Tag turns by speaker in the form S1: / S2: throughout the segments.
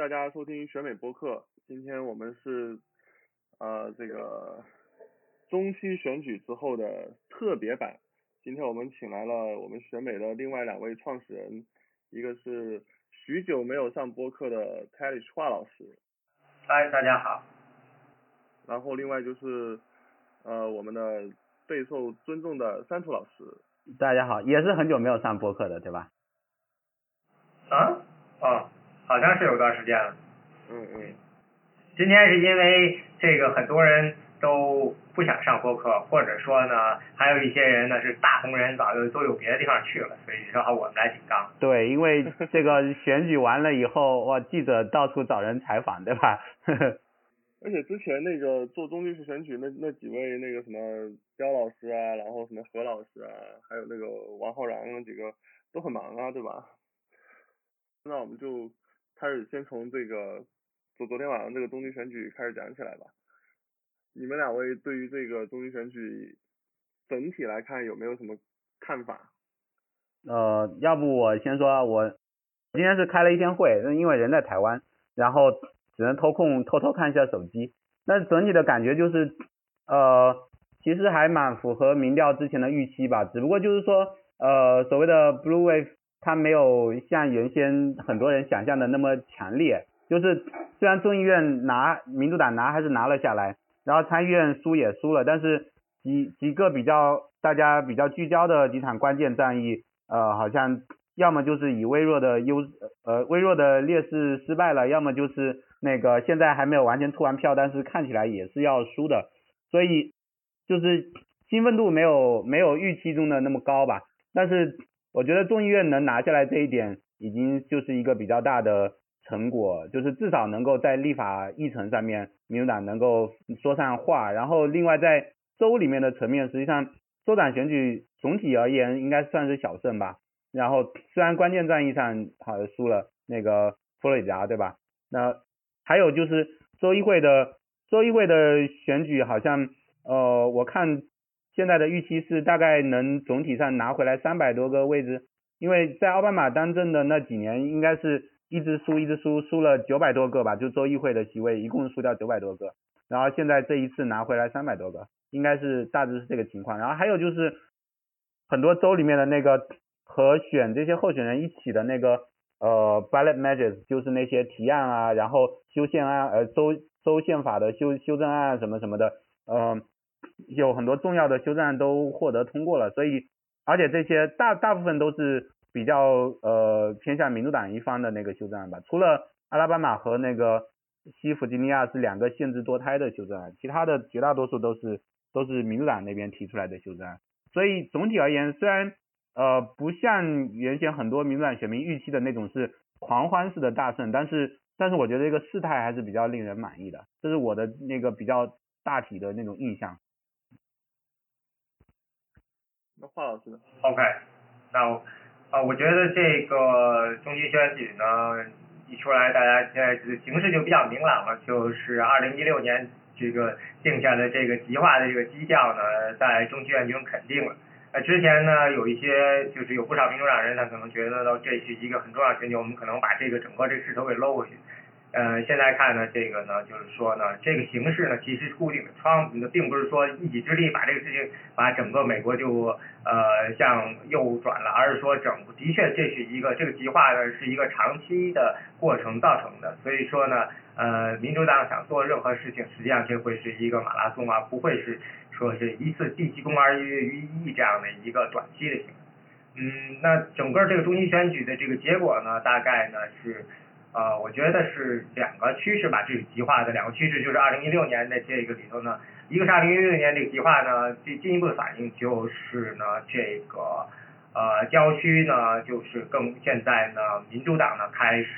S1: 大家收听选美播客。今天我们是呃这个中期选举之后的特别版。今天我们请来了我们选美的另外两位创始人，一个是许久没有上播客的 t e l l y 华老师。
S2: 嗨，大家好。
S1: 然后另外就是呃我们的备受尊重的三图老师。
S3: 大家好，也是很久没有上播客的，对吧？
S2: 啊？哦。好像是有段时间了，
S1: 嗯嗯，
S2: 今天是因为这个很多人都不想上播客，或者说呢，还有一些人呢是大红人，早就都有别的地方去了，所以正好我们来顶缸。
S3: 对，因为这个选举完了以后，哇，记者到处找人采访，对吧？
S1: 而且之前那个做中期选举那那几位那个什么刁老师啊，然后什么何老师啊，还有那个王浩然那几个都很忙啊，对吧？那我们就。开始先从这个昨昨天晚上这个中期选举开始讲起来吧。你们两位对于这个中期选举整体来看有没有什么看法？
S3: 呃，要不我先说，我今天是开了一天会，因为人在台湾，然后只能偷空偷偷看一下手机。那整体的感觉就是，呃，其实还蛮符合民调之前的预期吧，只不过就是说，呃，所谓的 blue wave。它没有像原先很多人想象的那么强烈，就是虽然众议院拿民主党拿还是拿了下来，然后参议院输也输了，但是几几个比较大家比较聚焦的几场关键战役，呃，好像要么就是以微弱的优呃微弱的劣势失败了，要么就是那个现在还没有完全出完票，但是看起来也是要输的，所以就是兴奋度没有没有预期中的那么高吧，但是。我觉得众议院能拿下来这一点，已经就是一个比较大的成果，就是至少能够在立法议程上面，民主党能够说上话。然后另外在州里面的层面，实际上州长选举总体而言应该算是小胜吧。然后虽然关键战役上好像输了那个佛罗里达，对吧？那还有就是州议会的州议会的选举，好像呃我看。现在的预期是大概能总体上拿回来三百多个位置，因为在奥巴马当政的那几年，应该是一直输一直输，输了九百多个吧，就州议会的席位一共输掉九百多个，然后现在这一次拿回来三百多个，应该是大致是这个情况。然后还有就是很多州里面的那个和选这些候选人一起的那个呃 ballot measures，就是那些提案啊，然后修宪案呃州州宪法的修修正案什么什么的，嗯。有很多重要的修正案都获得通过了，所以而且这些大大部分都是比较呃偏向民主党一方的那个修正案吧，除了阿拉巴马和那个西弗吉尼亚是两个限制堕胎的修正案，其他的绝大多数都是都是民主党那边提出来的修正案。所以总体而言，虽然呃不像原先很多民主党选民预期的那种是狂欢式的大胜，但是但是我觉得这个事态还是比较令人满意的，这是我的那个比较大体的那种印象。
S1: 那华老师呢
S2: ？OK，那我啊，我觉得这个中期选举呢一出来，大家现在形势就比较明朗了，就是二零一六年这个定下的这个极化的这个基调呢，在中期选举中肯定了。那之前呢，有一些就是有不少民主党人，他可能觉得到这是一个很重要的选举，我们可能把这个整个这势头给搂过去。呃，现在看呢，这个呢，就是说呢，这个形势呢，其实是固定的。川普呢，并不是说一己之力把这个事情，把整个美国就呃向右转了，而是说整的确这是一个这个极化呢是一个长期的过程造成的。所以说呢，呃，民主党想做任何事情，实际上这会是一个马拉松啊，不会是说是一次地气功而于一这样的一个短期的行为。嗯，那整个这个中期选举的这个结果呢，大概呢是。呃，我觉得是两个趋势吧，这是极化的两个趋势，就是二零一六年的这个里头呢，一个是二零一六年这个极化呢，进进一步的反应就是呢，这个呃郊区呢，就是更现在呢，民主党呢开始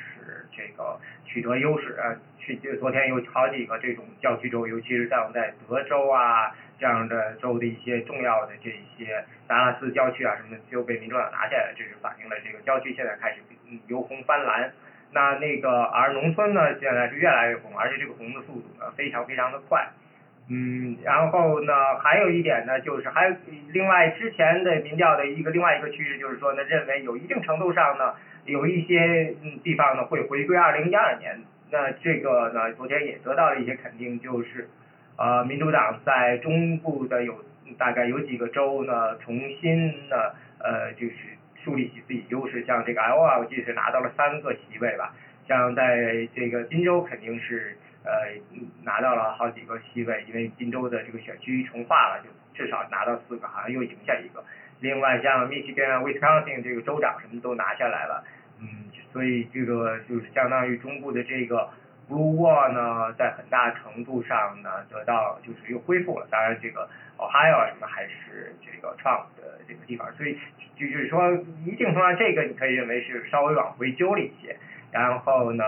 S2: 这个取得优势，呃，去就昨天有好几个这种郊区州，尤其是像在德州啊这样的州的一些重要的这些达拉斯郊区啊什么的就被民主党拿下来，这是反映了这个郊区现在开始由红翻蓝。那那个而农村呢，现在是越来越红，而且这个红的速度呢非常非常的快。嗯，然后呢，还有一点呢，就是还有另外之前的民调的一个另外一个趋势，就是说呢，认为有一定程度上呢，有一些嗯地方呢会回归二零一二年。那这个呢，昨天也得到了一些肯定，就是呃，民主党在中部的有大概有几个州呢，重新呢呃就是树立起自己优势，像这个 Iowa 我记得是拿到了三个席位吧，像在这个宾州肯定是。呃，拿到了好几个席位，因为金州的这个选区重划了，就至少拿到四个，好像又赢下一个。另外，像密西根、Wisconsin 这个州长什么都拿下来了，嗯，所以这个就是相当于中部的这个 Blue Wall 呢，在很大程度上呢得到就是又恢复了。当然，这个 Ohio 什么还是这个 Trump 的这个地方，所以就是说一定程度上这个你可以认为是稍微往回揪了一些。然后呢？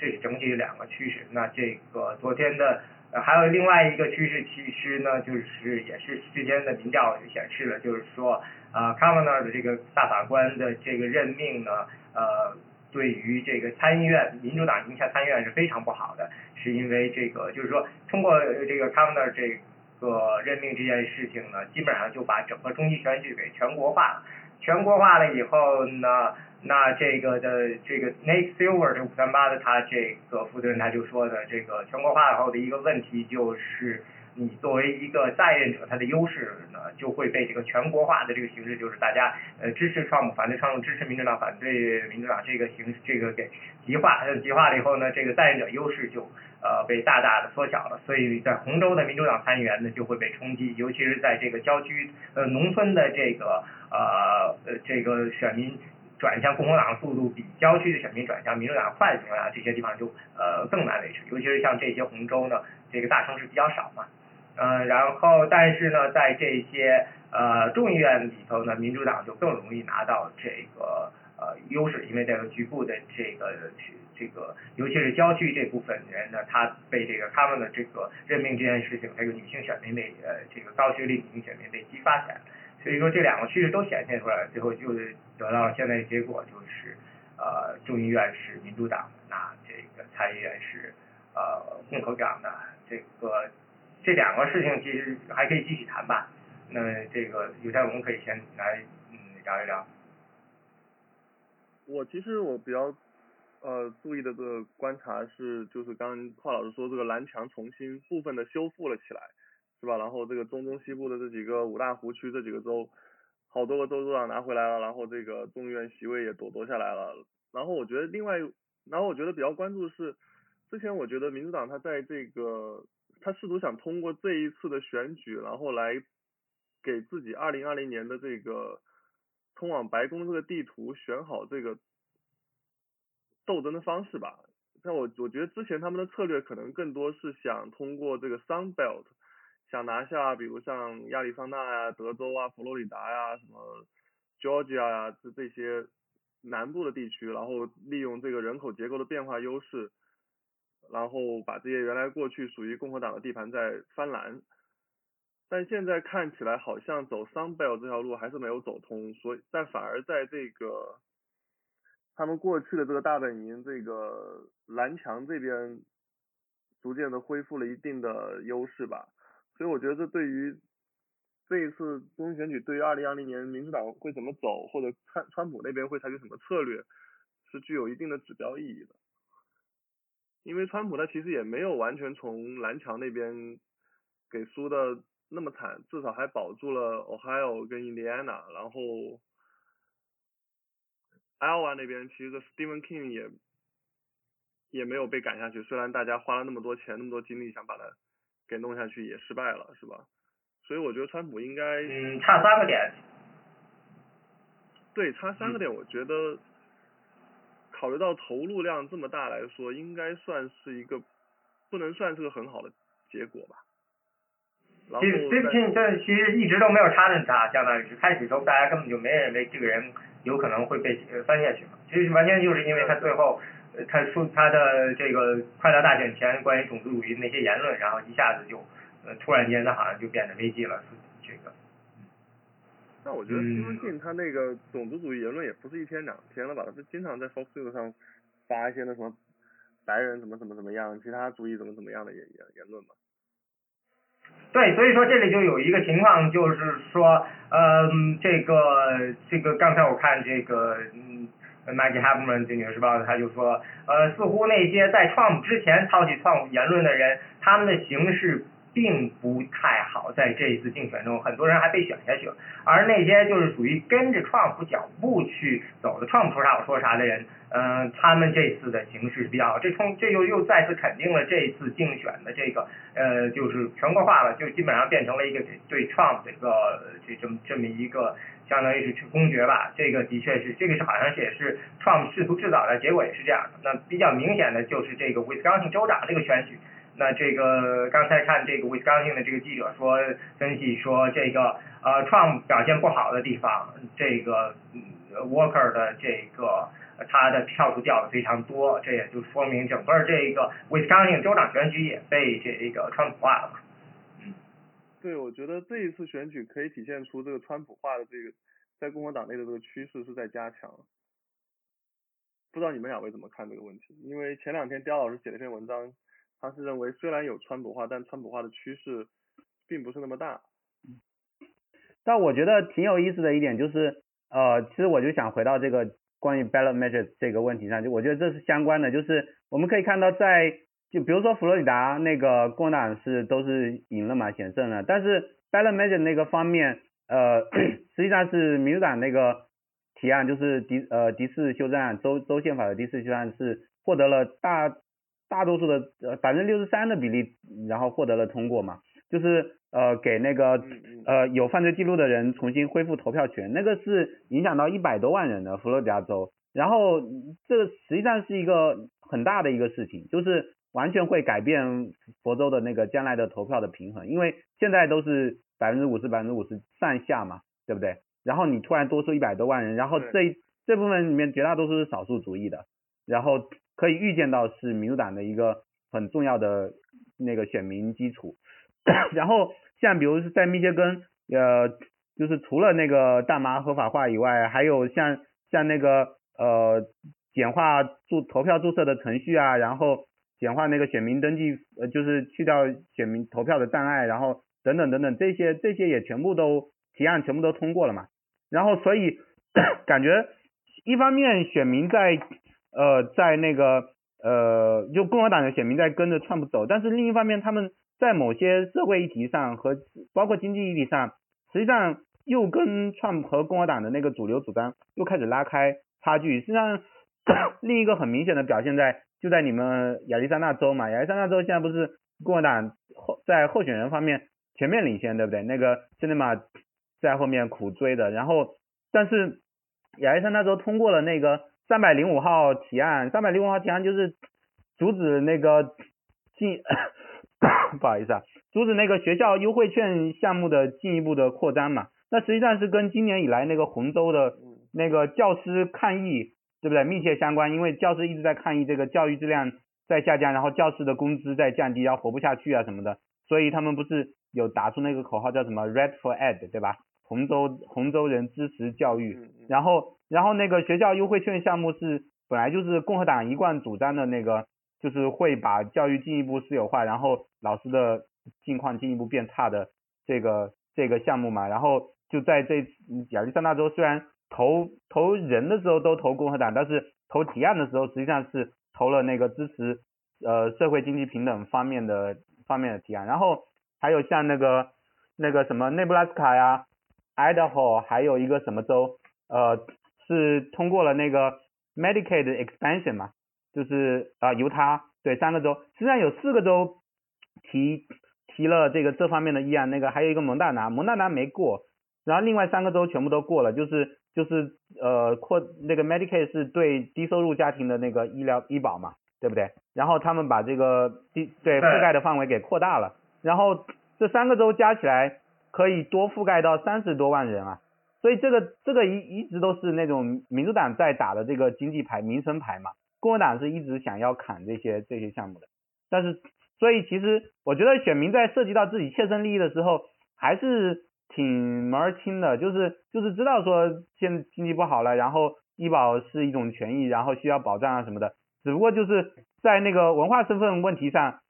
S2: 这是整体的两个趋势。那这个昨天的还有另外一个趋势，其实呢就是也是之前的民调显示了，就是说啊卡瓦纳的这个大法官的这个任命呢，呃，对于这个参议院民主党赢下参议院是非常不好的，是因为这个就是说通过这个卡瓦纳这个任命这件事情呢，基本上就把整个中期选举给全国化了。全国化了以后呢？那这个的这个 Nate Silver 这五三八的他这个负责人他就说的这个全国化以后的一个问题就是，你作为一个在任者，他的优势呢就会被这个全国化的这个形式，就是大家呃支持川普，反对川普，支持民主党，反对民主党这个形式这个给极化，极化了以后呢，这个在任者优势就呃被大大的缩小了，所以在红州的民主党参议员呢就会被冲击，尤其是在这个郊区呃农村的这个呃呃这个选民。转向共和党的速度比郊区的选民转向民主党快的情况下，这些地方就呃更难维持，尤其是像这些红州呢，这个大城市比较少嘛，嗯，然后但是呢，在这些呃众议院里头呢，民主党就更容易拿到这个呃优势，因为这个局部的这个这个，尤其是郊区这部分人呢，他被这个他们的这个任命这件事情，这个女性选民被呃这个高学历女性选民被激发起来。所以说这两个趋势都显现出来了，最后就得到了现在的结果，就是呃众议院是民主党，那这个参议院是呃共和党的。这个这两个事情其实还可以继续谈吧。那这个有在我们可以先来嗯聊一聊。
S1: 我其实我比较呃注意的这个观察是，就是刚刚郝老师说这个蓝墙重新部分的修复了起来。是吧？然后这个中中西部的这几个五大湖区这几个州，好多个州州长拿回来了，然后这个众议院席位也夺夺下来了。然后我觉得另外，然后我觉得比较关注的是，之前我觉得民主党他在这个他试图想通过这一次的选举，然后来给自己二零二零年的这个通往白宫这个地图选好这个斗争的方式吧。像我我觉得之前他们的策略可能更多是想通过这个 Sun Belt。想拿下，比如像亚利桑那呀、德州啊、佛罗里达呀、什么 Georgia 呀这这些南部的地区，然后利用这个人口结构的变化优势，然后把这些原来过去属于共和党的地盘再翻蓝。但现在看起来好像走 s u n b e l 这条路还是没有走通，所以但反而在这个他们过去的这个大本营这个蓝墙这边，逐渐的恢复了一定的优势吧。所以我觉得这对于这一次中期选举，对于二零二零年民主党会怎么走，或者川川普那边会采取什么策略，是具有一定的指标意义的。因为川普他其实也没有完全从蓝墙那边给输的那么惨，至少还保住了 Ohio 跟 Indiana，然后 Iowa 那边其实 Stephen King 也也没有被赶下去，虽然大家花了那么多钱那么多精力想把他。给弄下去也失败了，是吧？所以我觉得川普应该
S2: 嗯差三个点，
S1: 对，差三个点，我觉得考虑到投入量这么大来说，应该算是一个不能算是个很好的结果吧。然后
S2: 其实这其实一直都没有插进他，相当于是开始时候大家根本就没认为这个人有可能会被翻下去嘛，其实完全就是因为他最后他说他的这个快乐大选前关于种族主义那些言论，然后一下子就呃突然间他好像就变得危机了，这个。
S1: 那我觉得西蒙逊他那个种族主义言论也不是一天两天了吧，他经常在 Fox News 上发一些那什么白人怎么怎么怎么样，其他主义怎么怎么样的言言言论嘛。
S2: 对，所以说这里就有一个情况，就是说，嗯，这个这个刚才我看这个，嗯，Maggie Haberman 这《纽约时报》他就说，呃，似乎那些在 Trump 之前抛弃 Trump 言论的人，他们的形势。并不太好，在这一次竞选中，很多人还被选下去了。而那些就是属于跟着 Trump 脚步去走的，Trump 说啥我说啥的人，嗯，他们这次的形势比较好。这冲这又又再次肯定了这一次竞选的这个，呃，就是全国化了，就基本上变成了一个对 Trump 这个这这么这么一个，相当于是去公决吧。这个的确是，这个是好像是也是 Trump 试图制造的结果也是这样的。那比较明显的就是这个 Wisconsin 州长这个选举。那这个刚才看这个 Wisconsin 的这个记者说分析说这个呃 Trump 表现不好的地方，这个 Walker 的这个他的票数掉的非常多，这也就说明整个这个 Wisconsin 州长选举也被这个川普化了。
S1: 嗯，对，我觉得这一次选举可以体现出这个川普化的这个在共和党内的这个趋势是在加强。不知道你们两位怎么看这个问题？因为前两天刁老师写了一篇文章。他是认为虽然有川普化，但川普化的趋势并不是那么大。
S3: 但我觉得挺有意思的一点就是，呃，其实我就想回到这个关于 ballot measure 这个问题上，就我觉得这是相关的，就是我们可以看到在就比如说佛罗里达那个共和党是都是赢了嘛，险胜了，但是 ballot measure 那个方面，呃，实际上是民主党那个提案，就是第呃第四修正案，州州宪法的第四修正案是获得了大。大多数的呃百分之六十三的比例，然后获得了通过嘛，就是呃给那个呃有犯罪记录的人重新恢复投票权，那个是影响到一百多万人的佛罗里达州，然后这个实际上是一个很大的一个事情，就是完全会改变佛州的那个将来的投票的平衡，因为现在都是百分之五十百分之五十上下嘛，对不对？然后你突然多出一百多万人，然后这这部分里面绝大多数是少数族裔的，然后。可以预见到是民主党的一个很重要的那个选民基础，然后像比如是在密歇根，呃，就是除了那个大麻合法化以外，还有像像那个呃简化注投票注册的程序啊，然后简化那个选民登记，呃就是去掉选民投票的障碍，然后等等等等这些这些也全部都提案全部都通过了嘛，然后所以 感觉一方面选民在呃，在那个呃，就共和党的选民在跟着川普走，但是另一方面，他们在某些社会议题上和包括经济议题上，实际上又跟川普和共和党的那个主流主张又开始拉开差距。实际上，另一个很明显的表现在就在你们亚利桑那州嘛，亚利桑那州现在不是共和党候在候选人方面全面领先，对不对？那个现在嘛在后面苦追的，然后但是亚利桑那州通过了那个。三百零五号提案，三百零五号提案就是阻止那个进，不好意思啊，阻止那个学校优惠券项目的进一步的扩张嘛。那实际上是跟今年以来那个洪州的那个教师抗议，对不对？密切相关，因为教师一直在抗议这个教育质量在下降，然后教师的工资在降低，要活不下去啊什么的，所以他们不是有打出那个口号叫什么 “Red for Ed”，对吧？洪州洪州人支持教育，然后。然后那个学校优惠券项目是本来就是共和党一贯主张的那个，就是会把教育进一步私有化，然后老师的境况进一步变差的这个这个项目嘛。然后就在这亚利桑那州，虽然投投人的时候都投共和党，但是投提案的时候实际上是投了那个支持呃社会经济平等方面的方面的提案。然后还有像那个那个什么内布拉斯卡呀、Idaho，还有一个什么州呃。是通过了那个 Medicaid expansion 嘛，就是啊犹他对三个州，实际上有四个州提提了这个这方面的议案，那个还有一个蒙大拿，蒙大拿没过，然后另外三个州全部都过了，就是就是呃扩那个 Medicaid 是对低收入家庭的那个医疗医保嘛，对不对？然后他们把这个低对覆盖的范围给扩大了，然后这三个州加起来可以多覆盖到三十多万人啊，所以这个这个一一直都是那种民主党在打的这个经济牌、民生牌嘛，共和党是一直想要砍这些这些项目的，但是所以其实我觉得选民在涉及到自己切身利益的时候，还是挺门儿清的，就是就是知道说现经济不好了，然后医保是一种权益，然后需要保障啊什么的，只不过就是在那个文化身份问题上，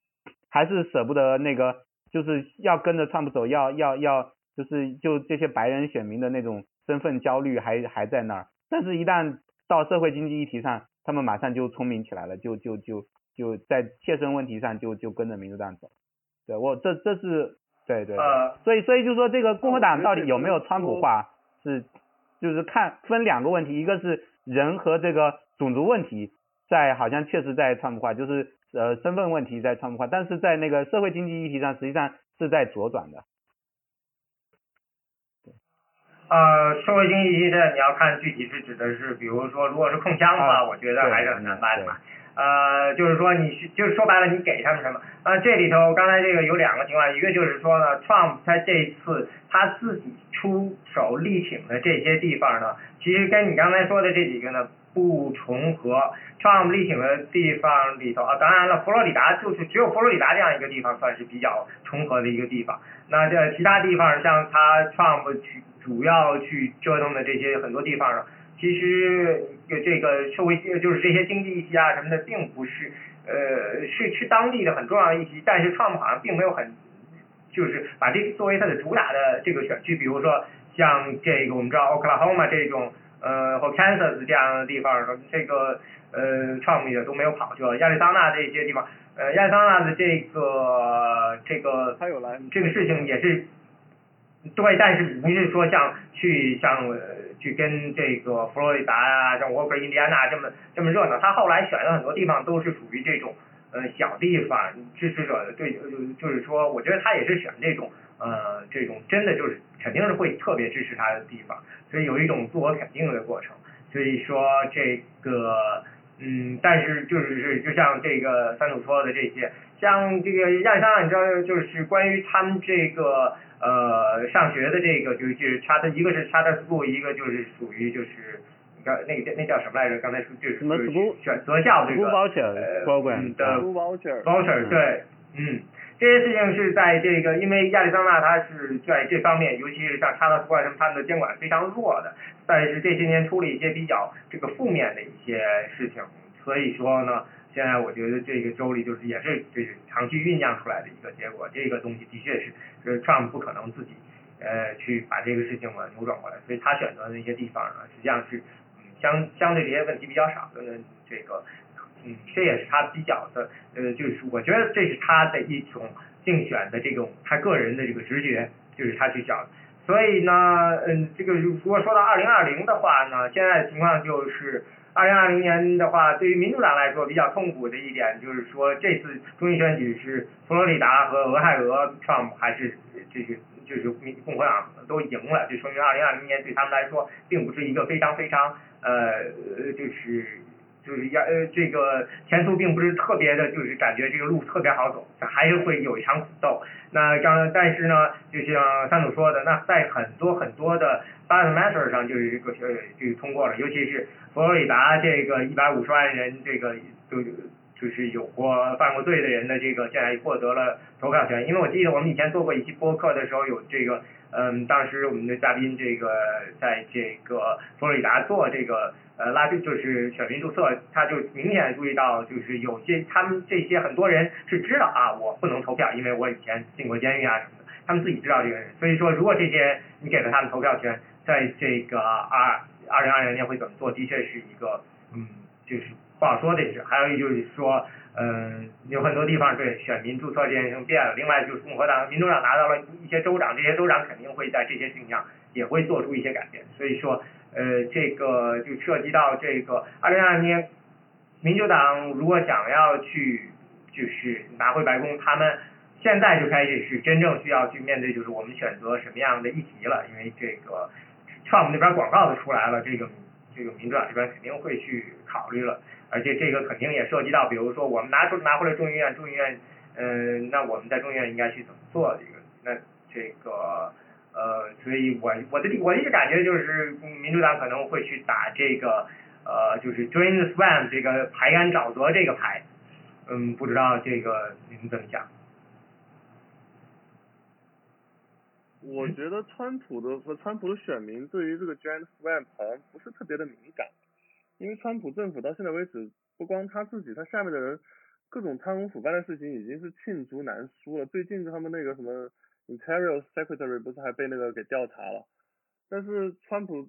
S3: 还是舍不得那个，就是要跟着川普走，要要要，就是就这些白人选民的那种身份焦虑还还在那儿，但是一旦到社会经济议题上，他们马上就聪明起来了，就就就就在切身问题上就就跟着民主党走，对我这这是对对对，
S2: 呃。
S3: 所以所以就说这个共和党到底有没有川普化是就是看分两个问题，一个是人和这个种族问题在好像确实在川普化，就是呃身份问题在川普化，但是在那个社会经济议题上实际上是在左转的。
S2: 呃，社会经济议题的你要看具体是指的是，比如说如果是控枪的话，
S3: 啊
S2: 我觉得还是很难办的嘛。呃，就是说你，就是说白了，你给他们什么？呃，这里头刚才这个有两个情况，一个就是说呢，Trump 他这次他自己出手力挺的这些地方呢，其实跟你刚才说的这几个呢不重合。Trump 力挺的地方里头啊，当然了，佛罗里达就是只有佛罗里达这样一个地方算是比较重合的一个地方。那这其他地方像他 Trump 去主要去折腾的这些很多地方呢，其实呃这个社会就是这些经济议题啊什么的，并不是呃是是当地的很重要的议题，但是 Trump 好像并没有很就是把这个作为他的主打的这个选区，比如说像这个我们知道 Oklahoma 这种呃或 Kansas 这样的地方，这个呃 Trump 也都没有跑去了，亚利桑那这些地方，呃亚利桑那的这个这个
S1: 他有来
S2: 这个事情也是对，但是不是说像去像呃去跟这个佛罗里达啊，像沃克印第安纳这么这么热闹，他后来选的很多地方都是属于这种呃小地方支持者的对，呃就是说，我觉得他也是选这种呃这种真的就是肯定是会特别支持他的地方，所以有一种自我肯定的过程。所以说这个嗯，但是就是是就像这个三组说的这些，像这个亚历山大，你知道就是关于他们这个呃上学的这个就是就是差的一个是 charter school，一个就是属于就是。刚那个那叫什么来着？刚才说就是选择校这个
S3: program，
S2: 嗯的
S1: School voucher
S2: voucher 对，嗯，这些事情是在这个，因为亚利桑那它是在这方面，尤其是像查德斯怪什，他们的监管非常弱的，但是这些年出了一些比较这个负面的一些事情，所以说呢，现在我觉得这个州里就是也是就是长期酝酿出来的一个结果，这个东西的确是，是 Trump 不可能自己呃去把这个事情呢扭转过来，所以他选择的那些地方呢，实际上是相相对这些问题比较少的这个。嗯，这也是他比较的，呃，就是我觉得这是他的一种竞选的这种他个人的这个直觉，就是他去想。所以呢，嗯，这个如果说到二零二零的话呢，现在的情况就是，二零二零年的话，对于民主党来说比较痛苦的一点就是说，这次中期选举是佛罗里达和俄亥俄，Trump 还是这个就是民共和党都赢了，就说明二零二零年对他们来说并不是一个非常非常呃就是。就是要呃这个前途并不是特别的，就是感觉这个路特别好走，还是会有一场苦斗。那刚但是呢，就像三组说的，那在很多很多的 ballot measure 上就是这个呃这个通过了，尤其是佛罗里达这个一百五十万人这个就就是有过犯过罪的人的这个现在获得了投票权。因为我记得我们以前做过一期播客的时候有这个嗯，当时我们的嘉宾这个在这个佛罗里达做这个。呃，拉就是选民注册，他就明显注意到，就是有些他们这些很多人是知道啊，我不能投票，因为我以前进过监狱啊什么的，他们自己知道这个人，所以说如果这些你给了他们投票权，在这个二二零二零年会怎么做，的确是一个嗯，就是不好说的事。还有一就是说，嗯，有很多地方对选民注册这件事情变了，另外就是共和党、民主党拿到了一些州长，这些州长肯定会在这些事情上也会做出一些改变，所以说。呃，这个就涉及到这个二零二零年，民主党如果想要去就是拿回白宫，他们现在就开始是真正需要去面对，就是我们选择什么样的议题了。因为这个 Trump 那边广告都出来了，这个这个民主党这边肯定会去考虑了，而且这个肯定也涉及到，比如说我们拿出拿回来众议院，众议院，嗯、那我们在众议院应该去怎么做这个那这个呃，所以我我的我的一个感觉就是民主党可能会去打这个呃，就是 drain the swamp 这个排干沼泽这个牌，嗯，不知道这个您怎么想？
S1: 我觉得川普的和川普的选民对于这个 Giant Swamp 好像不是特别的敏感，因为川普政府到现在为止，不光他自己，他下面的人各种贪污腐败的事情已经是罄竹难书了。最近他们那个什么 Interior Secretary 不是还被那个给调查了，但是川普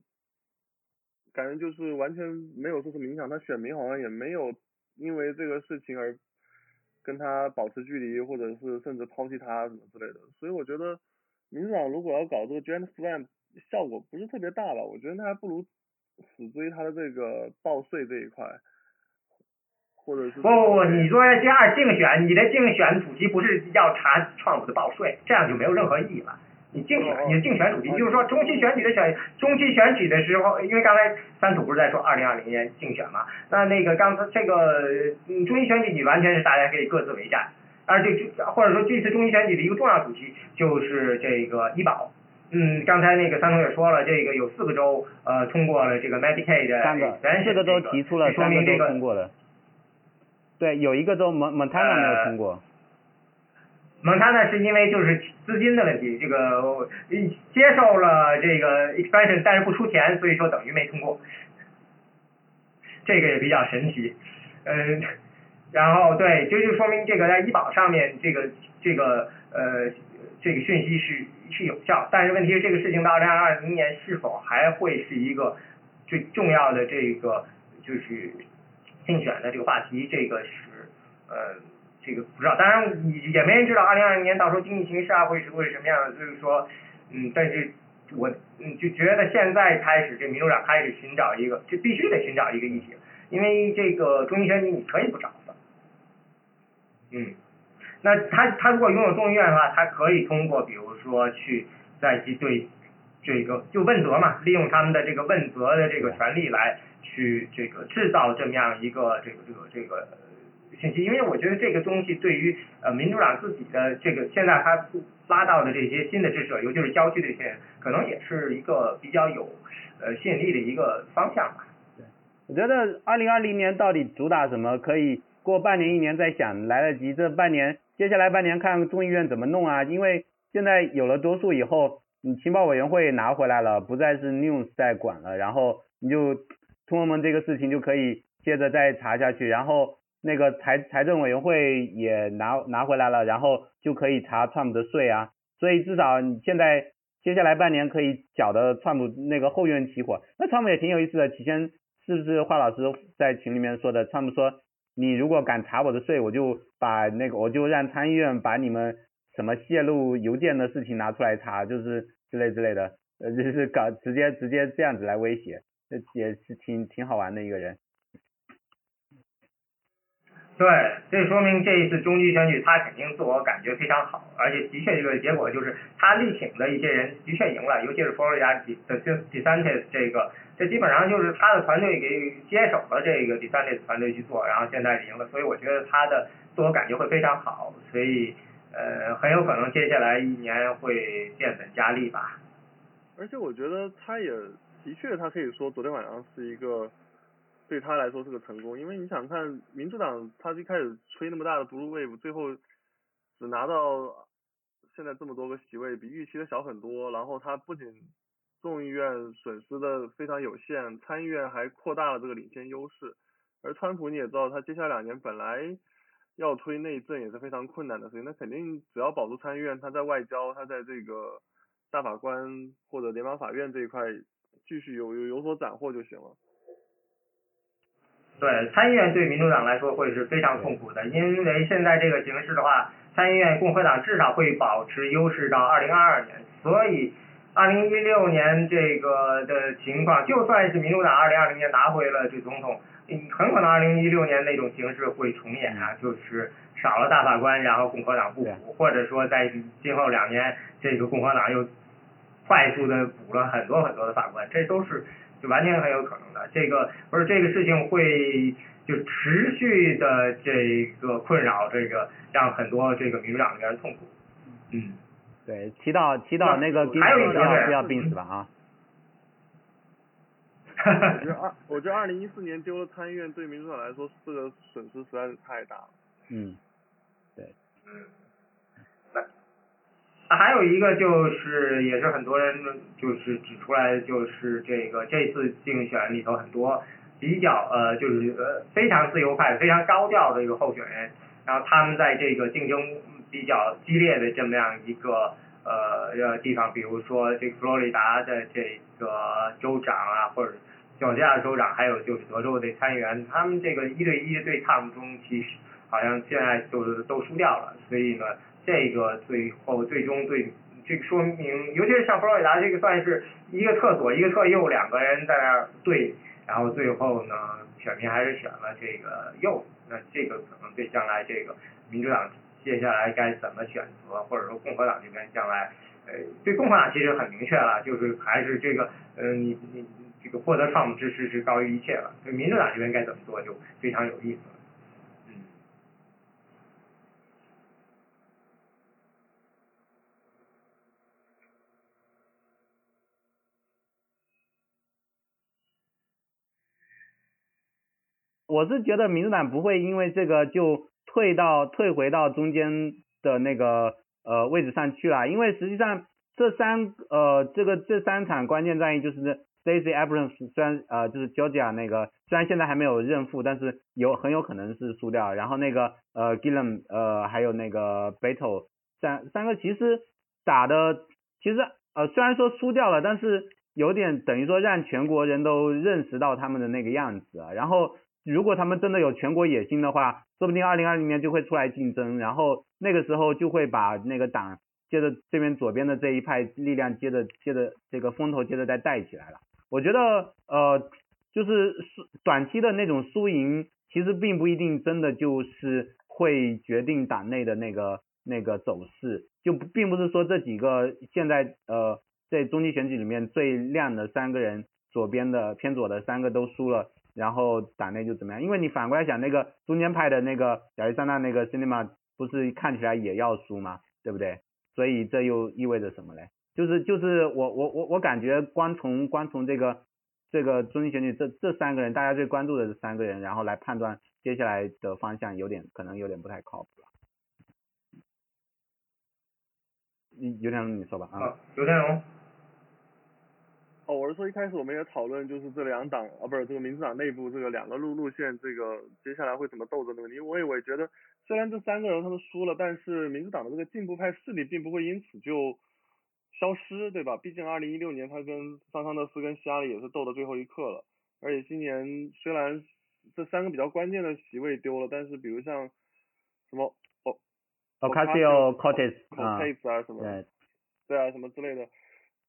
S1: 感觉就是完全没有说什么影响，他选民好像也没有因为这个事情而跟他保持距离，或者是甚至抛弃他什么之类的，所以我觉得。民主党如果要搞这个 Giant Swamp，效果不是特别大吧？我觉得他还不如死追他的这个报税这一块，或者是
S2: 不不不，你作为第二竞选，你的竞选主题不是要查川普的报税，这样就没有任何意义了。你竞选你的竞选主题就是说中期选举的选中期选举的时候，因为刚才三组不是在说二零二零年竞选嘛？那那个刚才这个中期选举你完全是大家可以各自为战。而且这或者说这次中期选举的一个重要主题就是这个医保。嗯，刚才那个三同也说了，这个有四个州呃通过了这个 Medicaid
S3: 三个，四个州提出了，
S2: 说明这个
S3: 通过了。对，有一个州蒙蒙塔纳没有通过。
S2: 蒙塔纳是因为就是资金的问题，这个接受了这个 expansion，但是不出钱，所以说等于没通过。这个也比较神奇，嗯。然后对，这就说明这个在医保上面，这个这个呃这个讯息是是有效，但是问题是这个事情到二零二零年是否还会是一个最重要的这个就是竞选的这个话题，这个是呃这个不知道，当然也没人知道二零二零年到时候经济形势啊会是会是什么样的，就是说嗯，但是我嗯就觉得现在开始这民主党开始寻找一个，就必须得寻找一个议题，因为这个中期选举你可以不找。嗯，那他他如果拥有众议院的话，他可以通过比如说去再去对这个就问责嘛，利用他们的这个问责的这个权利来去这个制造这么样一个这个这个这个信息，因为我觉得这个东西对于呃民主党自己的这个现在他拉到的这些新的支持者，尤其是郊区的这些人，可能也是一个比较有呃吸引力的一个方向吧。
S3: 对，我觉得二零二零年到底主打什么可以？过半年一年再想来得及，这半年接下来半年看众议院怎么弄啊？因为现在有了多数以后，你情报委员会拿回来了，不再是 news 在管了，然后你就通俄门这个事情就可以接着再查下去，然后那个财财政委员会也拿拿回来了，然后就可以查 Trump 的税啊，所以至少你现在接下来半年可以搅的 Trump 那个后院起火，那 Trump 也挺有意思的，起先是不是华老师在群里面说的川普说。你如果敢查我的税，我就把那个我就让参议院把你们什么泄露邮件的事情拿出来查，就是之类之类的，呃，就是搞直接直接这样子来威胁，也是挺挺好玩的一个人。
S2: 对，这说明这一次中期选举他肯定自我感觉非常好，而且的确这个结果就是他力挺的一些人的确赢了，尤其是佛罗里达的第第三这个。这基本上就是他的团队给接手了这个第三类团队去做，然后现在赢了，所以我觉得他的自我感觉会非常好，所以呃很有可能接下来一年会变本加厉吧。
S1: 而且我觉得他也的确，他可以说昨天晚上是一个对他来说是个成功，因为你想看民主党他一开始吹那么大的 blue wave，最后只拿到现在这么多个席位，比预期的小很多，然后他不仅众议院损失的非常有限，参议院还扩大了这个领先优势，而川普你也知道，他接下来两年本来要推内政也是非常困难的，所以那肯定只要保住参议院，他在外交，他在这个大法官或者联邦法院这一块继续有有有所斩获就行了。
S2: 对，参议院对民主党来说会是非常痛苦的，因为现在这个形势的话，参议院共和党至少会保持优势到二零二二年，所以。二零一六年这个的情况，就算是民主党二零二零年拿回了这总统，很可能二零一六年那种形势会重演啊，就是少了大法官，然后共和党不补，或者说在今后两年，这个共和党又快速的补了很多很多的法官，这都是就完全很有可能的。这个不是这个事情会就持续的这个困扰，这个让很多这个民主党的人痛苦，嗯。
S3: 对，提到提到那个
S2: 还有一个
S3: 不要不要病死吧啊。
S1: 我觉得二，我觉得二零一四年丢了参议院，对民主党来说这个损失实在是太大了。
S3: 嗯，对。
S2: 那还有一个就是，也是很多人就是指出来，就是这个这次竞选里头很多比较呃，就是呃非常自由派、非常高调的一个候选人，然后他们在这个竞争比较激烈的这么样一个呃地方，比如说这个佛罗里达的这个州长啊，或者。乔治亚州长，还有就是德州的参议员，他们这个一对一的对抗中，其实好像现在就是都输掉了。所以呢，这个最后最终对这个说明，尤其是像佛罗里达这个，算是一个厕所一个厕右两个人在那儿对，然后最后呢，选民还是选了这个右。那这个可能对将来这个民主党接下来该怎么选择，或者说共和党这边将来，呃，对共和党其实很明确了，就是还是这个，呃，你你。这个获得创普支持是高于一切了，所以民主党这边该怎么做就非常有意思了。
S3: 我是觉得民主党不会因为这个就退到退回到中间的那个呃位置上去了，因为实际上这三呃这个这三场关键战役就是。Stacey Abrams 虽然呃就是 Georgia 那个虽然现在还没有认负，但是有很有可能是输掉。然后那个呃 Gillum 呃还有那个 Beto 三三个其实打的其实呃虽然说输掉了，但是有点等于说让全国人都认识到他们的那个样子啊。然后如果他们真的有全国野心的话，说不定二零二零年就会出来竞争，然后那个时候就会把那个党接着这边左边的这一派力量接着接着这个风头接着再带起来了。我觉得呃，就是输短期的那种输赢，其实并不一定真的就是会决定党内的那个那个走势，就并不是说这几个现在呃在中期选举里面最亮的三个人，左边的偏左的三个都输了，然后党内就怎么样？因为你反过来想，那个中间派的那个亚历山大那个 cinema 不是看起来也要输吗？对不对？所以这又意味着什么嘞？就是就是我我我我感觉光从光从这个这个中心选举这这三个人大家最关注的这三个人，然后来判断接下来的方向，有点可能有点不太靠谱了。刘天龙你说吧
S2: 啊。刘天龙。
S1: 哦，我是说一开始我们也讨论就是这两党啊不是这个民主党内部这个两个路路线这个接下来会怎么斗争的问题，我也我也觉得虽然这三个人他们输了，但是民主党的这个进步派势力并不会因此就。消失对吧？毕竟二零一六年他跟桑桑德斯跟希拉里也是斗到最后一刻了，而且今年虽然这三个比较关键的席位丢了，但是比如像什么哦
S3: ，Ocasio Cortez
S1: 啊什么，对啊什么之类的，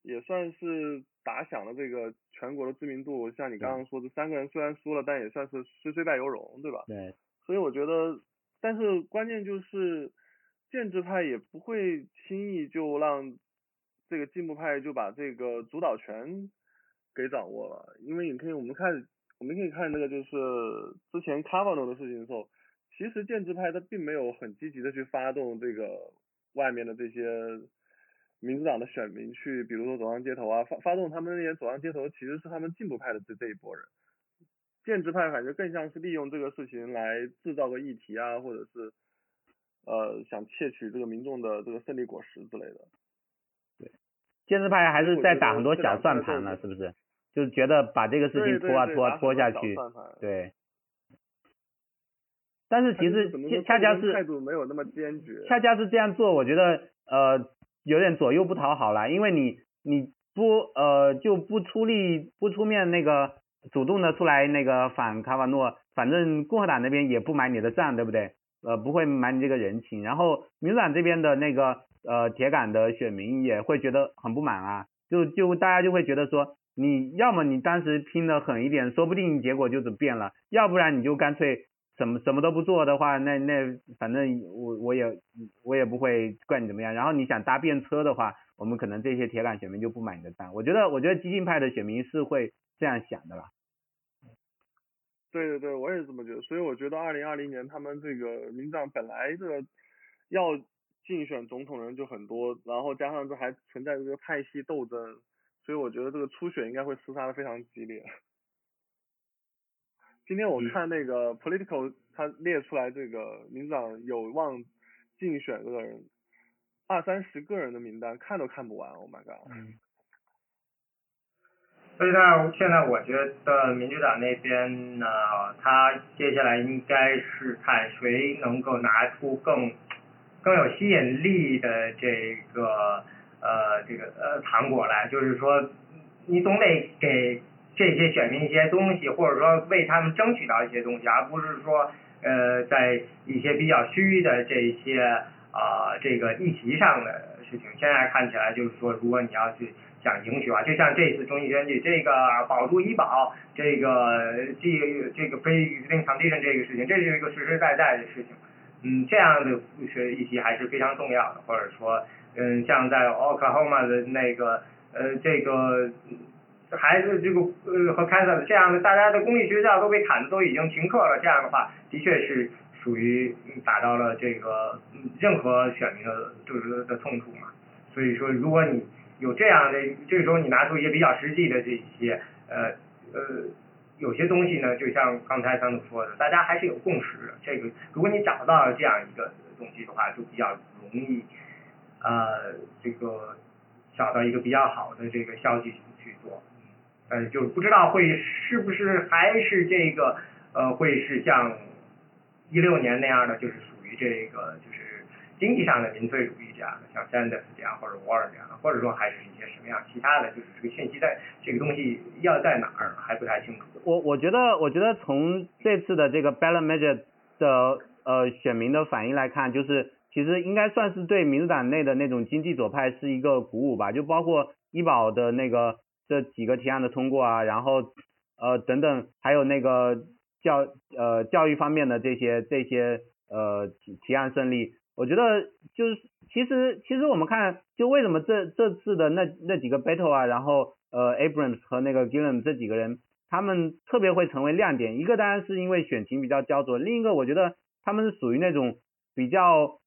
S1: 也算是打响了这个全国的知名度。像你刚刚说这三个人虽然输了，但也算是虽虽败犹荣，对吧？
S3: 对。
S1: 所以我觉得，但是关键就是建制派也不会轻易就让。这个进步派就把这个主导权给掌握了，因为你可以我们看我们可以看那个就是之前卡瓦诺的事情的时候，其实建制派他并没有很积极的去发动这个外面的这些民主党的选民去，比如说走上街头啊，发发动他们那些走上街头，其实是他们进步派的这这一波人，建制派感觉更像是利用这个事情来制造个议题啊，或者是呃想窃取这个民众的这个胜利果实之类的。
S3: 对建制派还是在打很多小算盘了，是不是？就是觉得把这个事情拖啊拖啊拖下去，对。但是其实恰恰是
S1: 态度没有那么坚决。
S3: 恰恰是这样做，我觉得呃有点左右不讨好了，因为你你不呃就不出力不出面那个主动的出来那个反卡瓦诺，反正共和党那边也不买你的账，对不对？呃不会买你这个人情，然后民主党这边的那个。呃，铁杆的选民也会觉得很不满啊，就就大家就会觉得说，你要么你当时拼的狠一点，说不定结果就是变了，要不然你就干脆什么什么都不做的话，那那反正我我也我也不会怪你怎么样。然后你想搭便车的话，我们可能这些铁杆选民就不买你的单。我觉得我觉得激进派的选民是会这样想的啦。
S1: 对对对，我也是这么觉得。所以我觉得二零二零年他们这个民党本来这个要。竞选总统人就很多，然后加上这还存在这个派系斗争，所以我觉得这个初选应该会厮杀的非常激烈。今天我看那个 Political 他列出来这个民主党有望竞选的人二三十个人的名单，看都看不完，Oh my god！
S2: 所以呢，现在我觉得民主党那边呢，他接下来应该是看谁能够拿出更更有吸引力的这个呃这个呃糖果来，就是说你总得给这些选民一些东西，或者说为他们争取到一些东西，而不是说呃在一些比较虚的这些啊这个议题上的事情。现在看起来就是说，如果你要去。想赢取啊，就像这次中期选举，这个保住医保，这个这这个非 existing condition 这个事情，这是一个实实在在的事情。嗯，这样的是议题还是非常重要的，或者说，嗯，像在 Oklahoma 的那个呃这个孩子这个呃和 Kansas 这样的，大家的公立学校都被砍的都已经停课了，这样的话，的确是属于打到了这个任何选民的就是的痛处嘛。所以说，如果你有这样的，这个时候你拿出一些比较实际的这些，呃呃，有些东西呢，就像刚才张总说的，大家还是有共识的。这个如果你找到这样一个东西的话，就比较容易，呃，这个找到一个比较好的这个消息去做。嗯，就不知道会是不是还是这个，呃，会是像一六年那样的，就是属于这个就是。经济上的民粹主义这样的，像 Sanders 这样或者 Warren 这样，或者说还是一些什么样其他的，就是这个信息在这个东西要在哪儿还不太清楚。
S3: 我我觉得我觉得从这次的这个 ballot measure 的呃选民的反应来看，就是其实应该算是对民主党内的那种经济左派是一个鼓舞吧，就包括医保的那个这几个提案的通过啊，然后呃等等，还有那个教呃教育方面的这些这些呃提案胜利。我觉得就是其实其实我们看就为什么这这次的那那几个 battle 啊，然后呃 Abrams 和那个 Gillum 这几个人，他们特别会成为亮点。一个当然是因为选情比较焦灼，另一个我觉得他们是属于那种比较